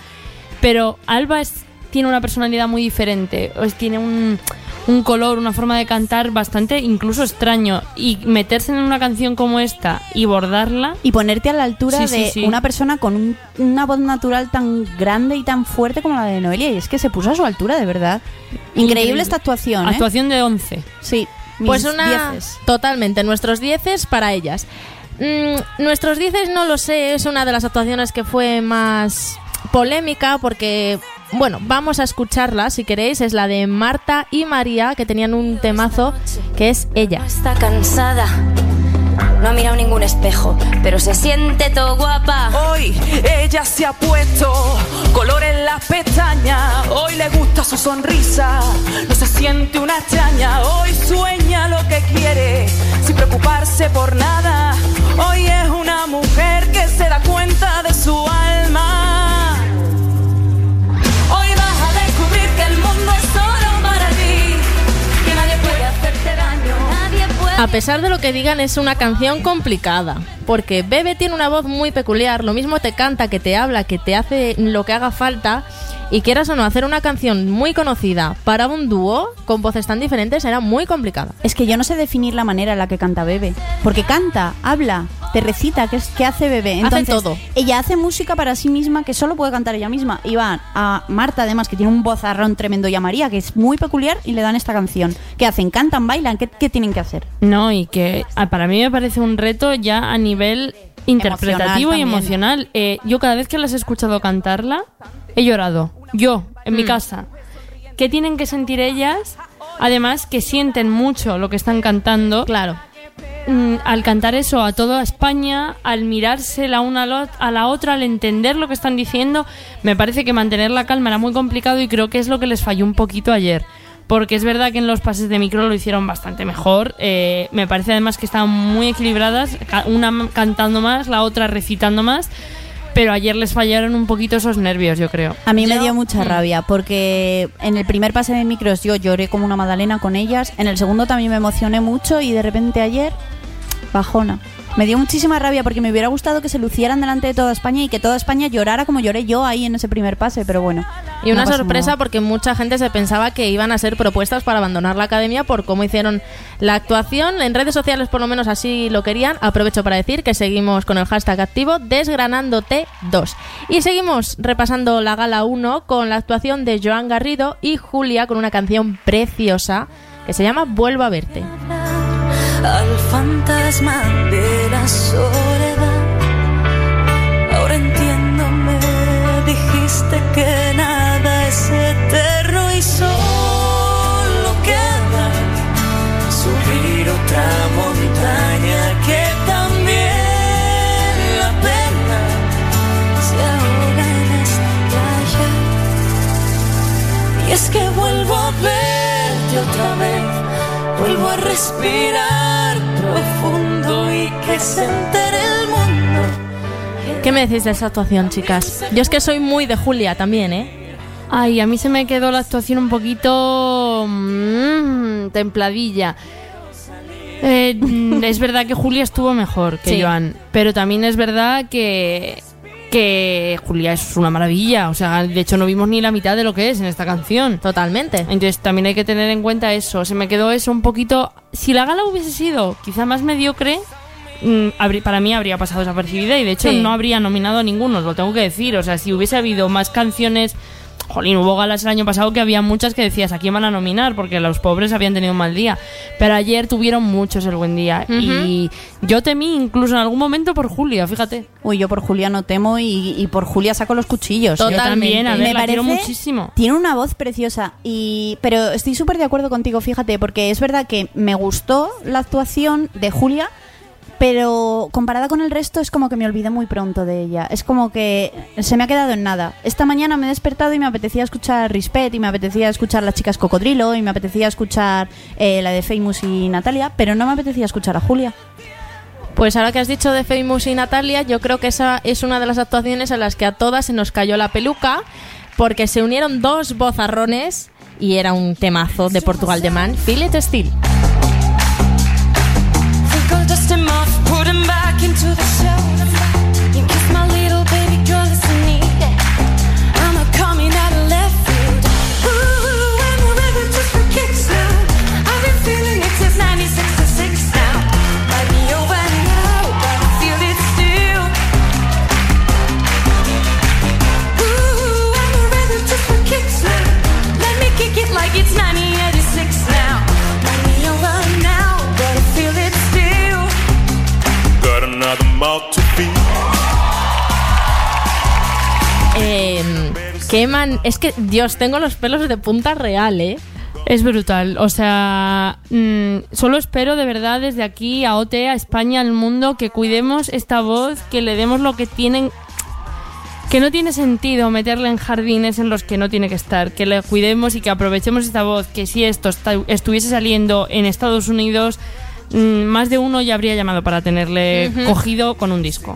Pero Alba es, tiene una personalidad muy diferente, es- tiene un, un color, una forma de cantar bastante incluso extraño. Y meterse en una canción como esta y bordarla. Y ponerte a la altura Sí, de sí. una persona con un- una voz natural tan grande y tan fuerte como la de Noelia, y es que se puso a su altura, de verdad. Increíble, Increíble. esta actuación, ¿eh? Actuación de 11. Sí. Pues una. dieces. Totalmente, nuestros dieces para ellas. Mm, nuestros dieces no lo sé, es una de las actuaciones que fue más polémica porque. Bueno, vamos a escucharla si queréis. Es la de Marta y María, que tenían un temazo que es ella. Está cansada. No ha mirado ningún espejo, pero se siente todo guapa. Hoy ella se ha puesto color en las pestañas. Hoy le gusta su sonrisa. No se siente una extraña. Hoy sueña lo que quiere sin preocuparse por nada. Hoy es una mujer que se da pesar de lo que digan, es una canción complicada. Porque Bebe tiene una voz muy peculiar, lo mismo te canta, que te habla, que te hace lo que haga falta. Y quieras o no, hacer una canción muy conocida para un dúo con voces tan diferentes era muy complicada. Es que yo no sé definir la manera en la que canta Bebe. Porque canta, habla, te recita, que es que hace. Hace Entonces, todo. Ella hace música para sí misma que solo puede cantar ella misma. Y van a Marta, además, que tiene un vozarrón tremendo, y a María, que es muy peculiar, y le dan esta canción. ¿Qué hacen? ¿Cantan? ¿Bailan? ¿Qué, qué tienen que hacer? No, y que ah, para mí me parece un reto ya a nivel interpretativo y emocional. Eh, yo cada vez que las he escuchado cantarla, he llorado. Yo, en mi Mm. casa. ¿Qué tienen que sentir ellas? Además, que sienten mucho lo que están cantando. Claro. Mm, al cantar eso a toda España, al mirarse la una a la otra, al entender lo que están diciendo, me parece que mantener la calma era muy complicado y creo que es lo que les falló un poquito ayer. Porque es verdad que en los pases de micro lo hicieron bastante mejor. Eh, me parece además que estaban muy equilibradas, una cantando más, la otra recitando más. Pero ayer les fallaron un poquito esos nervios, yo creo. A mí me dio mucha rabia porque en el primer pase de micros yo lloré como una magdalena con ellas. En el segundo también me emocioné mucho y de repente ayer, bajona. Me dio muchísima rabia porque me hubiera gustado que se lucieran delante de toda España y que toda España llorara como lloré yo ahí en ese primer pase, pero bueno. Y una no sorpresa nada. porque mucha gente se pensaba que iban a ser propuestas para abandonar la academia por cómo hicieron la actuación. En redes sociales por lo menos así lo querían. Aprovecho para decir que seguimos con el hashtag activo desgranándote 2. Y seguimos repasando la gala 1 con la actuación de Joan Garrido y Julia con una canción preciosa que se llama Vuelvo a verte. Al fantasma de la soledad. Ahora entiendo, me dijiste que nada es eterno y solo queda subir otra montaña que también la pena se ahoga en esta playa. Y es que vuelvo a vuelvo a respirar profundo y que se entere el mundo. ¿Qué me decís de esa actuación, chicas? Yo es que soy muy de Julia también, ¿eh? Ay, a mí se me quedó la actuación un poquito mm, templadilla. Eh, mm, es verdad que Julia estuvo mejor que Sí. Joan, pero también es verdad que que Julia es una maravilla, o sea, de hecho no vimos ni la mitad de lo que es en esta canción. Totalmente. Entonces también hay que tener en cuenta eso, se me quedó eso un poquito, si la gala hubiese sido quizá más mediocre, mm, para mí habría pasado desapercibida y de hecho Sí. no habría nominado a ninguno, os lo tengo que decir. O sea, si hubiese habido más canciones. Jolín, hubo galas el año pasado que había muchas que decías a quién van a nominar porque los pobres habían tenido un mal día. Pero ayer tuvieron muchos el buen día. Y yo temí incluso en algún momento por Julia, fíjate. Uy, yo por Julia no temo y, y por Julia saco los cuchillos. Yo también, a ver, Me la parece- muchísimo. Tiene una voz preciosa, y pero estoy súper de acuerdo contigo, fíjate, porque es verdad que me gustó la actuación de Julia, pero comparada con el resto es como que me olvidé muy pronto de ella. Es como que se me ha quedado en nada. Esta mañana me he despertado y me apetecía escuchar Rispet y me apetecía escuchar Las Chicas Cocodrilo y me apetecía escuchar eh, la de Famous y Natalia, pero no me apetecía escuchar a Julia. Pues ahora que has dicho de Famous y Natalia, yo creo que esa es una de las actuaciones en las que a todas se nos cayó la peluca, porque se unieron dos bozarrones y era un temazo de Portugal de Man, Feel It I'll dust him off, put him back qué man, es que Dios, tengo los pelos de punta real, ¿eh? Es brutal. O sea, mm, solo espero de verdad desde aquí a OT, a España, al mundo, que cuidemos esta voz, que le demos lo que tienen. Que no tiene sentido meterla en jardines en los que no tiene que estar. Que le cuidemos y que aprovechemos esta voz. Que si esto estuviese saliendo en Estados Unidos, mm, más de uno ya habría llamado para tenerle cogido con un disco.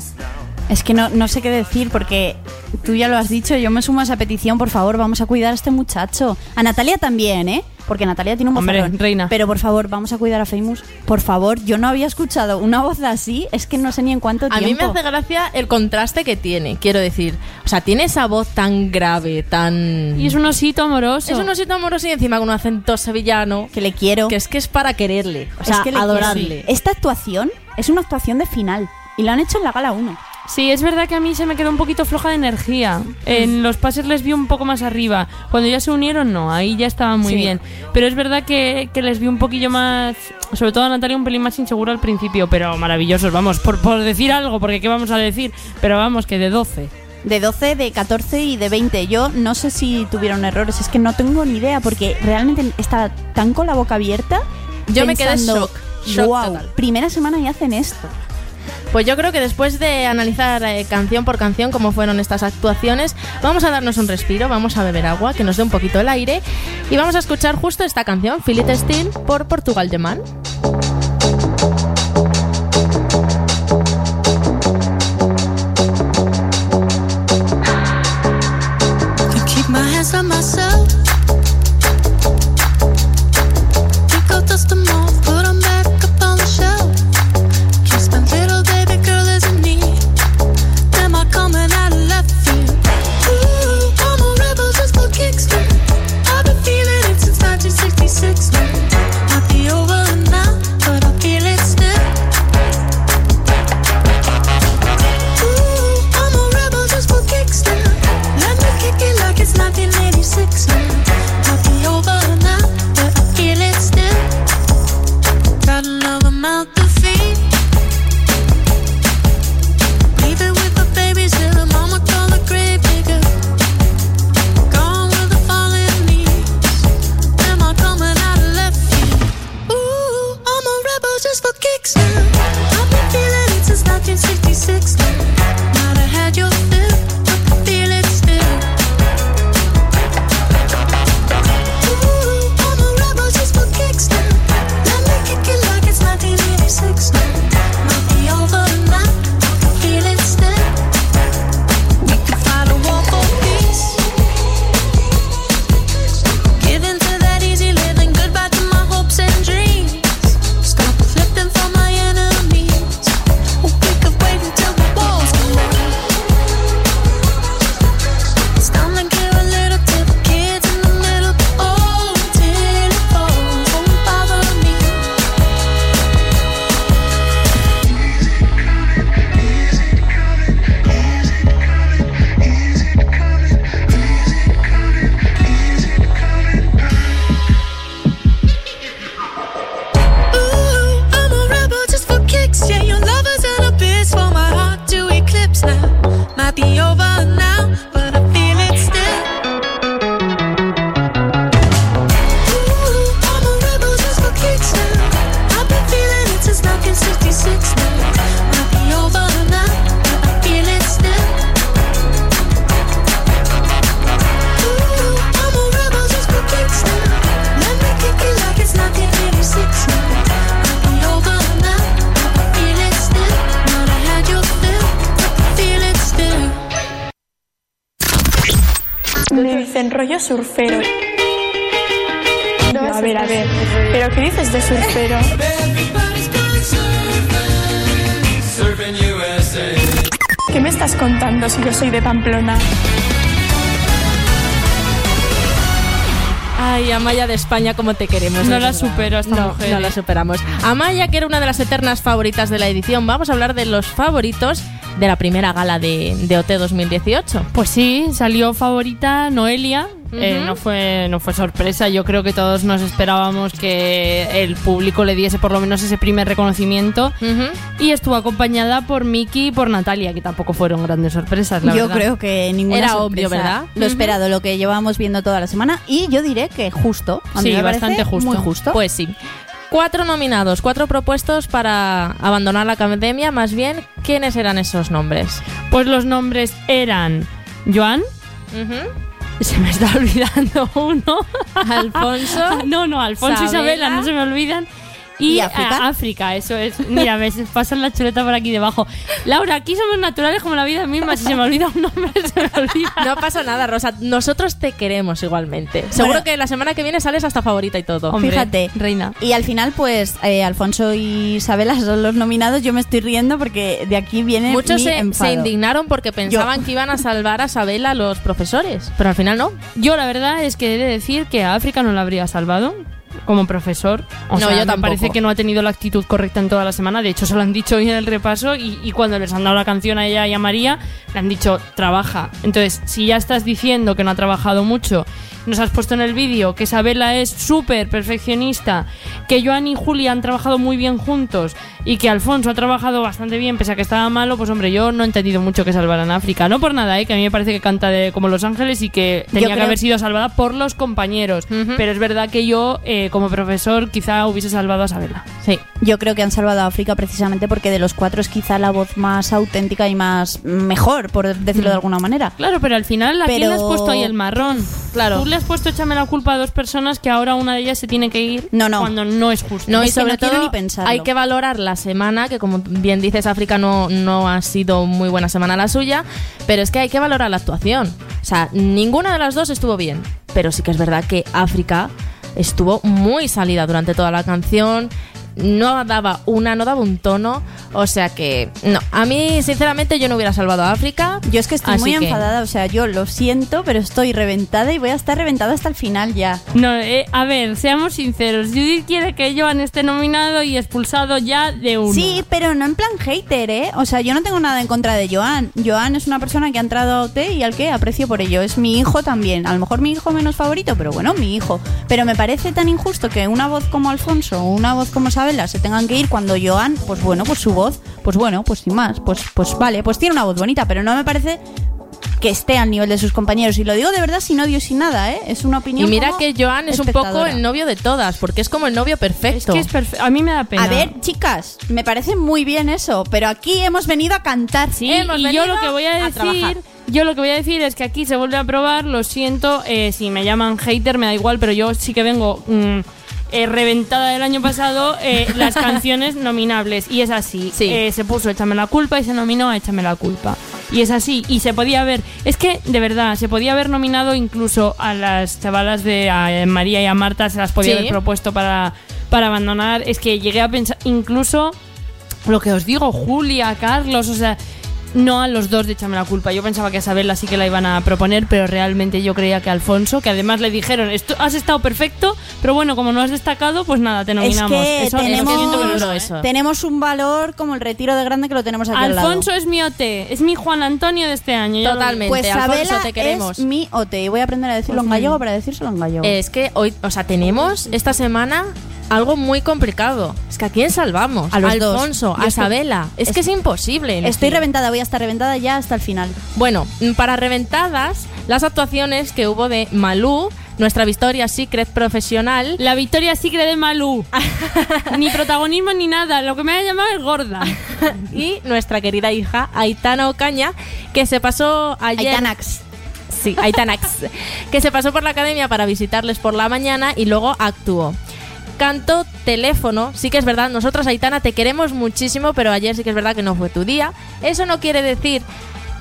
Es que no, no sé qué decir porque tú ya lo has dicho, yo me sumo a esa petición, por favor, vamos a cuidar a este muchacho. A Natalia también, ¿eh? porque Natalia tiene un Hombre, reina. Pero por favor, vamos a cuidar a Famous. Por favor, yo no había escuchado una voz así, es que no sé ni en cuánto A tiempo. mí me hace gracia el contraste que tiene, quiero decir. O sea, tiene esa voz tan grave, tan... Y es un osito amoroso. Es un osito amoroso y encima con un acento sevillano. Que le quiero. Que es que es para quererle. O sea, es que le adorarle. quiero. Esta actuación es una actuación de final y la han hecho en la gala 1. Sí, es verdad que a mí se me quedó un poquito floja de energía. Mm. En los pases les vi un poco más arriba. Cuando ya se unieron, no, ahí ya estaba muy Sí. bien. Pero es verdad que, que les vi un poquillo más, sobre todo a Natalia un pelín más inseguro al principio, pero maravillosos, vamos, por, por decir algo, porque ¿qué vamos a decir? Pero vamos, que de 12. De 12, de 14 y de 20. Yo no sé si tuvieron errores, es que no tengo ni idea porque realmente está tan con la boca abierta. Yo me quedé pensando, shock, shock wow, total". primera semana y hacen esto. Pues yo creo que después de analizar eh, canción por canción cómo fueron estas actuaciones, vamos a darnos un respiro, vamos a beber agua, que nos dé un poquito el aire y vamos a escuchar justo esta canción, It Still, por Portugal The Man. Surfero. a ver, a ver. ¿Pero qué dices de surfero? ¿Qué me estás contando si yo soy de Pamplona? Ay, Amaya de España, ¿cómo te queremos? No la verdad. supero a esta no, mujer, No la eh. superamos. Amaya, que era una de las eternas favoritas de la edición, vamos a hablar de los favoritos de la primera gala de, de OT 2018. Pues sí, salió favorita Noelia. Eh, no, fue, no fue sorpresa. Yo creo que todos nos esperábamos que el público le diese por lo menos ese primer reconocimiento. Y estuvo acompañada por Miki y por Natalia, que tampoco fueron grandes sorpresas, la yo verdad. creo que ninguna Era sorpresa. obvio, ¿verdad? Lo Ujú. esperado, lo que llevamos viendo toda la semana. Y yo diré que justo. A mí Sí, me bastante justo. Muy justo. Pues sí. Cuatro nominados, cuatro propuestos para abandonar la academia. Más bien, ¿quiénes eran esos nombres? Pues los nombres eran Joan. Se me está olvidando uno. Alfonso. no, no, Alfonso y Isabela. Isabela, no se me olvidan. Y, ¿Y África? a- África, eso es. Mira, me pasan la chuleta por aquí debajo. Laura, aquí somos naturales como la vida misma. Si se me olvida un nombre, se me olvida. No pasa nada, Rosa. Nosotros te queremos igualmente. Seguro que la semana que viene sales hasta favorita y todo. Fíjate. reina. Y al final, pues, eh, Alfonso y Isabela son los nominados. Yo me estoy riendo porque de aquí viene Muchos mi se, enfado. se indignaron porque pensaban que iban a salvar a Sabela los profesores, pero al final no. Yo la verdad es que he de decir que a África no la habría salvado como profesor. O No, sea, yo me tampoco. parece que no ha tenido la actitud correcta en toda la semana. De hecho, se lo han dicho hoy en el repaso y, y cuando les han dado la canción a ella y a María, le han dicho, trabaja. Entonces, si ya estás diciendo que no ha trabajado mucho, nos has puesto en el vídeo que Isabela es súper perfeccionista, que Joan y Julia han trabajado muy bien juntos y que Alfonso ha trabajado bastante bien pese a que estaba malo, pues hombre, yo no he entendido mucho que salvaran a África. No por nada, ¿eh? que a mí me parece que canta de, como Los Ángeles y que tenía que haber sido salvada por los compañeros. Pero es verdad que yo, eh, como profesor, quizá hubiese salvado a Sabela. Sí. Yo creo que han salvado a África precisamente porque de los cuatro es quizá la voz más auténtica y más mejor, por decirlo de alguna manera. Claro, pero al final, ¿a quién Pero- le has puesto ahí el marrón? Claro. Tú le has puesto échame la culpa a dos personas que ahora una de ellas se tiene que ir No, no. cuando no es justo. No, y sobre no todo ni pensarlo. hay que valorar la semana, que como bien dices, África no, no ha sido muy buena semana la suya, pero es que hay que valorar la actuación. O sea, ninguna de las dos estuvo bien, pero sí que es verdad que África estuvo muy salida durante toda la canción. No daba una, no daba un tono. O sea que, no. A mí, sinceramente, yo no hubiera salvado a África. Yo es que estoy muy que- enfadada, o sea, yo lo siento, pero estoy reventada y voy a estar reventada hasta el final ya. No, eh, a ver, seamos sinceros. Judith quiere que Joan esté nominado y expulsado ya de uno. Sí, pero no en plan hater, ¿eh? O sea, yo no tengo nada en contra de Joan. Joan es una persona que ha entrado a OT y al que aprecio por ello. Es mi hijo también. A lo mejor mi hijo menos favorito, pero bueno, mi hijo. Pero me parece tan injusto que una voz como Alfonso o una voz como Se tengan que ir cuando Joan, pues bueno, pues su voz, pues bueno, pues sin más, pues, pues vale, pues tiene una voz bonita, pero no me parece que esté al nivel de sus compañeros. Y lo digo de verdad sin odio, sin nada, ¿eh? Es una Y opinión. mira como que Joan es un poco el novio de todas, porque es como el novio perfecto. Es que es perfe- A mí me da pena. A ver, chicas, me parece muy bien eso, pero aquí hemos venido a cantar. Sí, Hemos y yo venido lo que voy a decir, yo lo que voy a decir es que aquí se vuelve a probar, lo siento, eh, si me llaman hater me da igual, pero yo sí que vengo mm, eh, reventada del año pasado eh, las canciones nominables y es así. Sí. Eh, se puso Échame la culpa y se nominó a Échame la culpa. Y es así, y se podía haber, es que de verdad, se podía haber nominado incluso a las chavalas de a María y a Marta, se las podía Sí. haber propuesto para, para abandonar. Es que llegué a pensar, incluso lo que os digo, Julia, Carlos, o sea, no a los dos de Échame la culpa. Yo pensaba que a Isabela sí que la iban a proponer, pero realmente yo creía que Alfonso, que además le dijeron, "Esto- has estado perfecto, pero bueno, como no has destacado, pues nada, te Es nominamos. que Eso- tenemos, eso siento que no es eso. tenemos un valor como el retiro de grande que lo tenemos aquí al lado. Alfonso es mi OT, es mi Juan Antonio de este año. Totalmente. Pues Alfonso, Sabela te queremos. es mi OT y voy a aprender a decirlo en gallego para decírselo en gallego. Es que hoy, o sea, tenemos esta semana algo muy complicado. Es que a quién salvamos? A los dos. Alfonso, Yo a Isabela. Es, que es imposible. Estoy reventada, voy a estar reventada ya hasta el final. Bueno, mm, para reventadas, las actuaciones que hubo de Malú, nuestra Victoria Secret profesional. La Victoria Secret de Malú. ni protagonismo ni nada. Lo que me ha llamado es gorda. y nuestra querida hija Aitana Ocaña, que se pasó ayer. Aitanax. Sí, Aitanax. que se pasó por la academia para visitarles por la mañana y luego actuó. Canto teléfono, sí que es verdad, nosotros Aitana te queremos muchísimo, pero ayer sí que es verdad que no fue tu día. Eso no quiere decir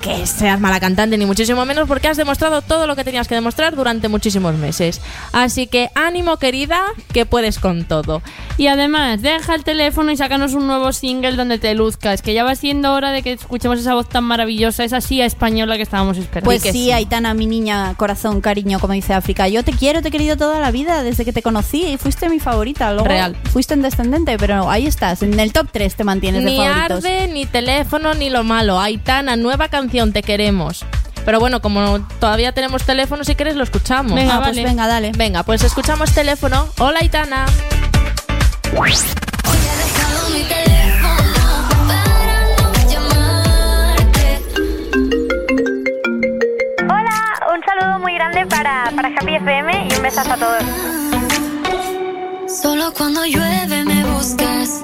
que seas mala cantante, ni muchísimo menos, porque has demostrado todo lo que tenías que demostrar durante muchísimos meses. Así que ánimo, querida, que puedes con todo. Y además, deja el teléfono y sácanos un nuevo single donde te luzcas, que ya va siendo hora de que escuchemos esa voz tan maravillosa, esa silla española que estábamos esperando. Pues sí, Aitana, mi niña, corazón, cariño, como dice África. Yo te quiero, te he querido toda la vida desde que te conocí y fuiste mi favorita. Luego Real. Fuiste en descendente, pero ahí estás. En el top 3 te mantienes de Ni favoritos. arde, ni teléfono, ni lo malo. Aitana, nueva canción, te queremos. Pero bueno, como todavía tenemos teléfono, si quieres lo escuchamos. Venga, Ah, pues venga, dale. Venga, pues escuchamos teléfono. Hola, Aitana. mi teléfono para no llamarte. Hola, un saludo muy grande para, para Happy FM y un besazo a todos. Solo cuando llueve me buscas.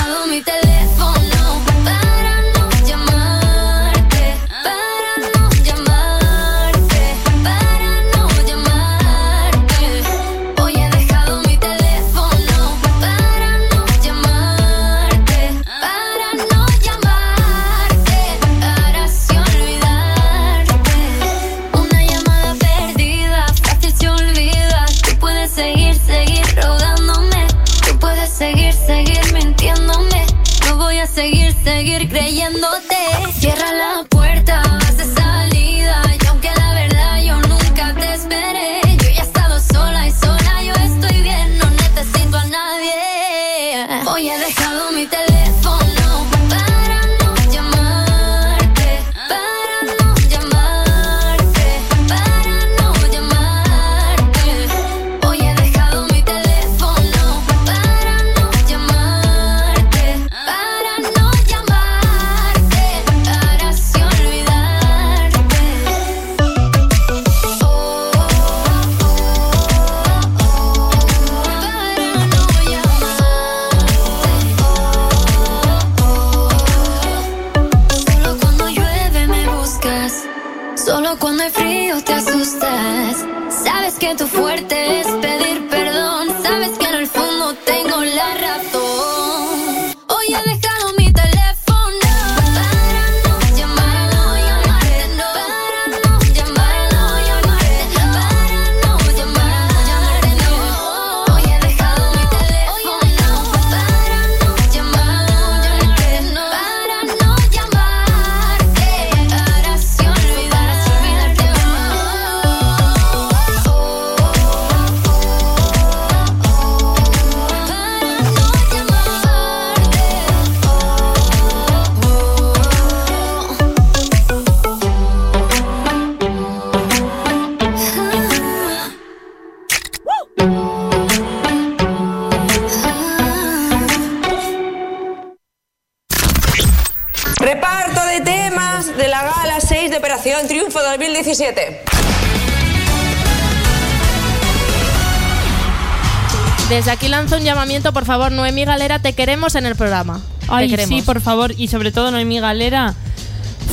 seguir, seguir mintiéndome. No voy a seguir, seguir creyéndote. Cierra la puerta, haz de de temas de la gala 6 de Operación Triunfo 2017. Desde aquí lanzo un llamamiento, por favor, Noemí Galera, te queremos en el programa. Ay, te queremos. sí, por favor. Y sobre todo, Noemí Galera.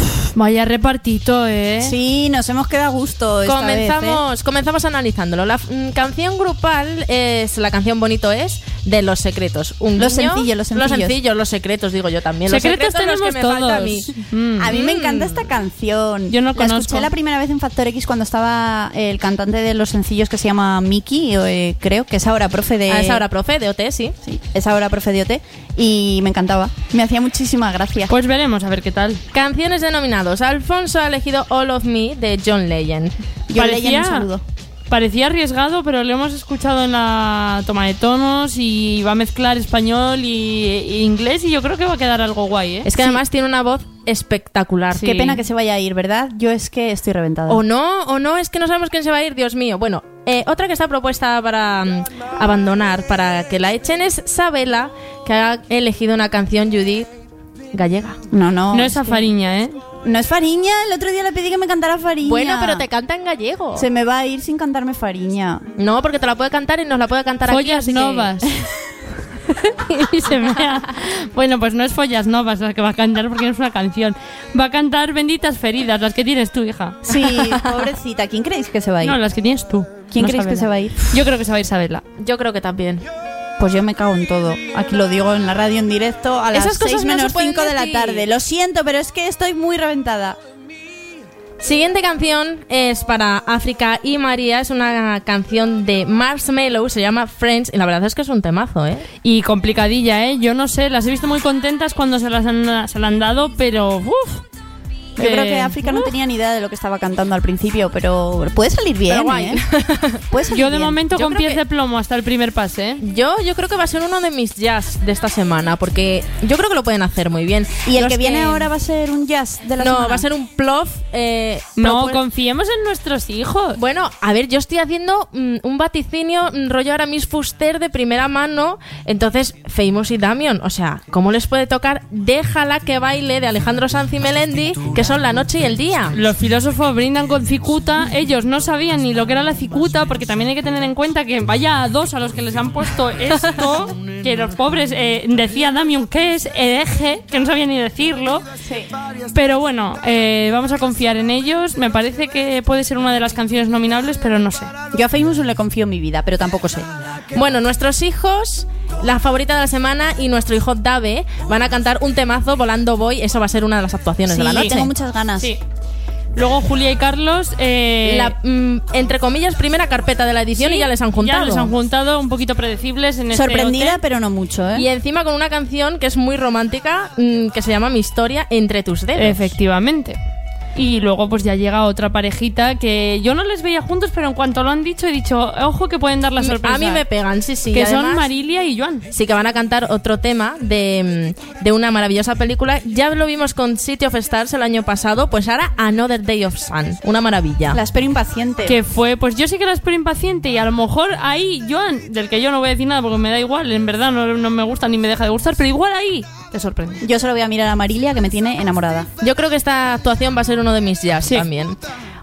Uf, Vaya repartito, ¿eh? Sí, nos hemos quedado a gusto. esta vez, ¿eh? Comenzamos, comenzamos analizándolo. La mm, canción grupal es la canción Bonito es de Los Secretos. Un Los guiño- sencillos, los Los sencillos. los secretos, digo yo también. Secretos los secretos los que me tenemos falta a todos. mí. A mí me encanta esta canción. Yo no La conozco. escuché la primera vez en Factor X cuando estaba el cantante de los sencillos que se llama Miki, eh, creo, que es ahora profe de. Ah, es ahora profe de OT, sí. Sí, es ahora profe de OT. Y me encantaba. Me hacía muchísima gracia. Pues veremos a ver qué tal. Canciones denominados. Alfonso ha elegido All of Me de John Legend. Yo leía un saludo. Parecía arriesgado, pero lo hemos escuchado en la toma de tonos y va a mezclar español y, y inglés y yo creo que va a quedar algo guay, ¿eh? Es que además tiene una voz espectacular. Qué pena que se vaya a ir, ¿verdad? Yo es que estoy reventada. O no, o no, es que no sabemos quién se va a ir, Dios mío. Bueno, eh, otra que está propuesta para mm, abandonar, para que la echen, es Sabela, que ha elegido una canción, Judith, gallega. No, no. No es Fariña, ¿eh? No es Fariña. El otro día le pedí que me cantara Fariña. Bueno, pero te canta en gallego. Se me va a ir sin cantarme Fariña. No, porque te la puede cantar y nos la puede cantar aquí. Follas así que- novas. y se mea. Bueno, pues no es Follas Novas la que va a cantar porque no es una canción. Va a cantar Benditas Feridas, las que tienes tú, hija. Sí, pobrecita. ¿Quién creéis que se va a ir? No, las que tienes tú. ¿Quién no creéis que Sabela. se va a ir? Yo creo que se va a ir Sabela. Yo creo que también. Pues yo me cago en todo. Aquí lo digo en la radio en directo a las Esas cosas 6 no se menos pueden 5 de la tarde. Lo siento, pero es que estoy muy reventada. Siguiente canción es para África y María. Es una canción de Marshmello, se llama Friends. Y la verdad es que es un temazo, ¿eh? Y complicadilla, ¿eh? Yo no sé, las he visto muy contentas cuando se las han, se la han dado, pero uff. Yo creo que África no tenía ni idea de lo que estaba cantando al principio, pero puede salir bien, Pero guay. ¿eh? Puede salir Yo de bien. momento Yo con pies que- de plomo hasta el primer pase, ¿eh? Yo, yo creo que va a ser uno de mis jazz de esta semana, porque yo creo que lo pueden hacer muy bien. Y el Los que viene ahora va a ser un jazz de la No, semana. va a ser un plof. eh, No, confiemos en nuestros hijos. Bueno, a ver, yo estoy haciendo mm, un vaticinio mm, rollo ahora Miss Fuster de primera mano. Entonces, Famous y Damian, o sea, ¿cómo les puede tocar Déjala que baile de Alejandro Sanz y Melendi, que son la noche y el día. Los filósofos brindan con cicuta, ellos no sabían ni lo que era la cicuta, porque también hay que tener en cuenta que vaya a dos a los que les han puesto esto, que los pobres, eh, decía Damian que es hereje, que no sabía ni decirlo. Pero bueno, eh, vamos a confiar en ellos. Me parece que puede ser una de las canciones nominables, pero no sé. Yo a Famous le confío en mi vida, pero tampoco sé. Bueno, nuestros hijos, la favorita de la semana y nuestro hijo Dave van a cantar un temazo volando voy. Eso va a ser una de las actuaciones de la noche. tengo muchas ganas. Sí. Luego Julia y Carlos, eh, La, mm, entre comillas, primera carpeta de la edición sí, y ya les han juntado. Ya les han juntado un poquito predecibles en este Sorprendida, pero no mucho, ¿eh? Y encima con una canción que es muy romántica, mm, que se llama Mi historia entre tus dedos. Efectivamente. Y luego pues ya llega otra parejita que yo no les veía juntos, pero en cuanto lo han dicho he dicho, ojo que pueden dar la sorpresa. A mí me pegan, sí, sí. Que son Marilia y Joan. Sí, que van a cantar otro tema de, mm, de una maravillosa película. Ya lo vimos con City of Stars el año pasado, pues ahora Another Day of Sun. Una maravilla. La espero impaciente. Que fue, pues yo sí que la espero impaciente y a lo mejor ahí, Joan, del que yo no voy a decir nada porque me da igual, en verdad no, no me gusta ni me deja de gustar, pero igual ahí te sorprende. Yo solo voy a mirar a Marilia, que me tiene enamorada. Yo creo que esta actuación va a ser uno de mis jazz también.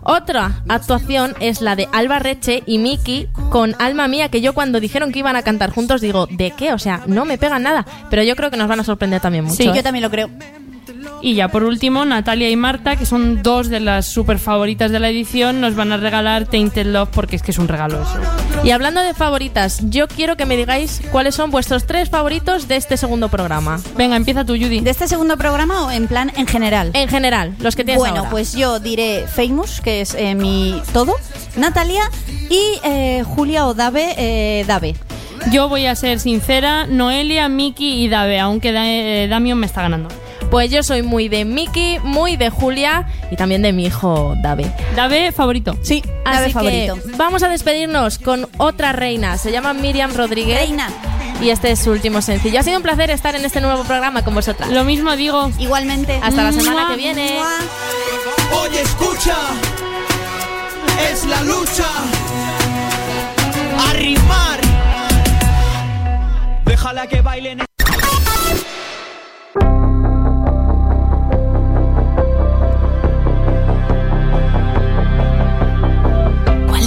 Otra actuación es la de Alba Reche y Miki con Alma Mía, que yo cuando dijeron que iban a cantar juntos digo, ¿de qué? O sea, no me pegan nada. Pero yo creo que nos van a sorprender también mucho. Sí, ¿eh? yo también lo creo. Y ya por último, Natalia y Marta, que son dos de las super favoritas de la edición, nos van a regalar Tainted Love porque es que es un regalo eso. Y hablando de favoritas, yo quiero que me digáis cuáles son vuestros tres favoritos de este segundo programa. Venga, empieza tú, Judy. ¿De este segundo programa o en plan en general? En general, los que tienes Bueno, ahora. pues yo diré Famous, que es eh, mi todo, Natalia y eh, Julia o Dave, eh, Dave. Yo voy a ser sincera, Noelia, Miki y Dave, aunque eh, Damian me está ganando. Pues yo soy muy de Miki, muy de Julia y también de mi hijo Dave. Dave, favorito. Sí, Dave Así favorito. que vamos a despedirnos con otra reina. Se llama Miriam Rodríguez. Reina. Y este es su último sencillo. Ha sido un placer estar en este nuevo programa con vosotras. Lo mismo digo. Igualmente. Hasta la semana Mua, que viene. Oye, escucha, es la lucha. A rimar. Déjala que bailen.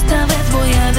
Esta vez voy a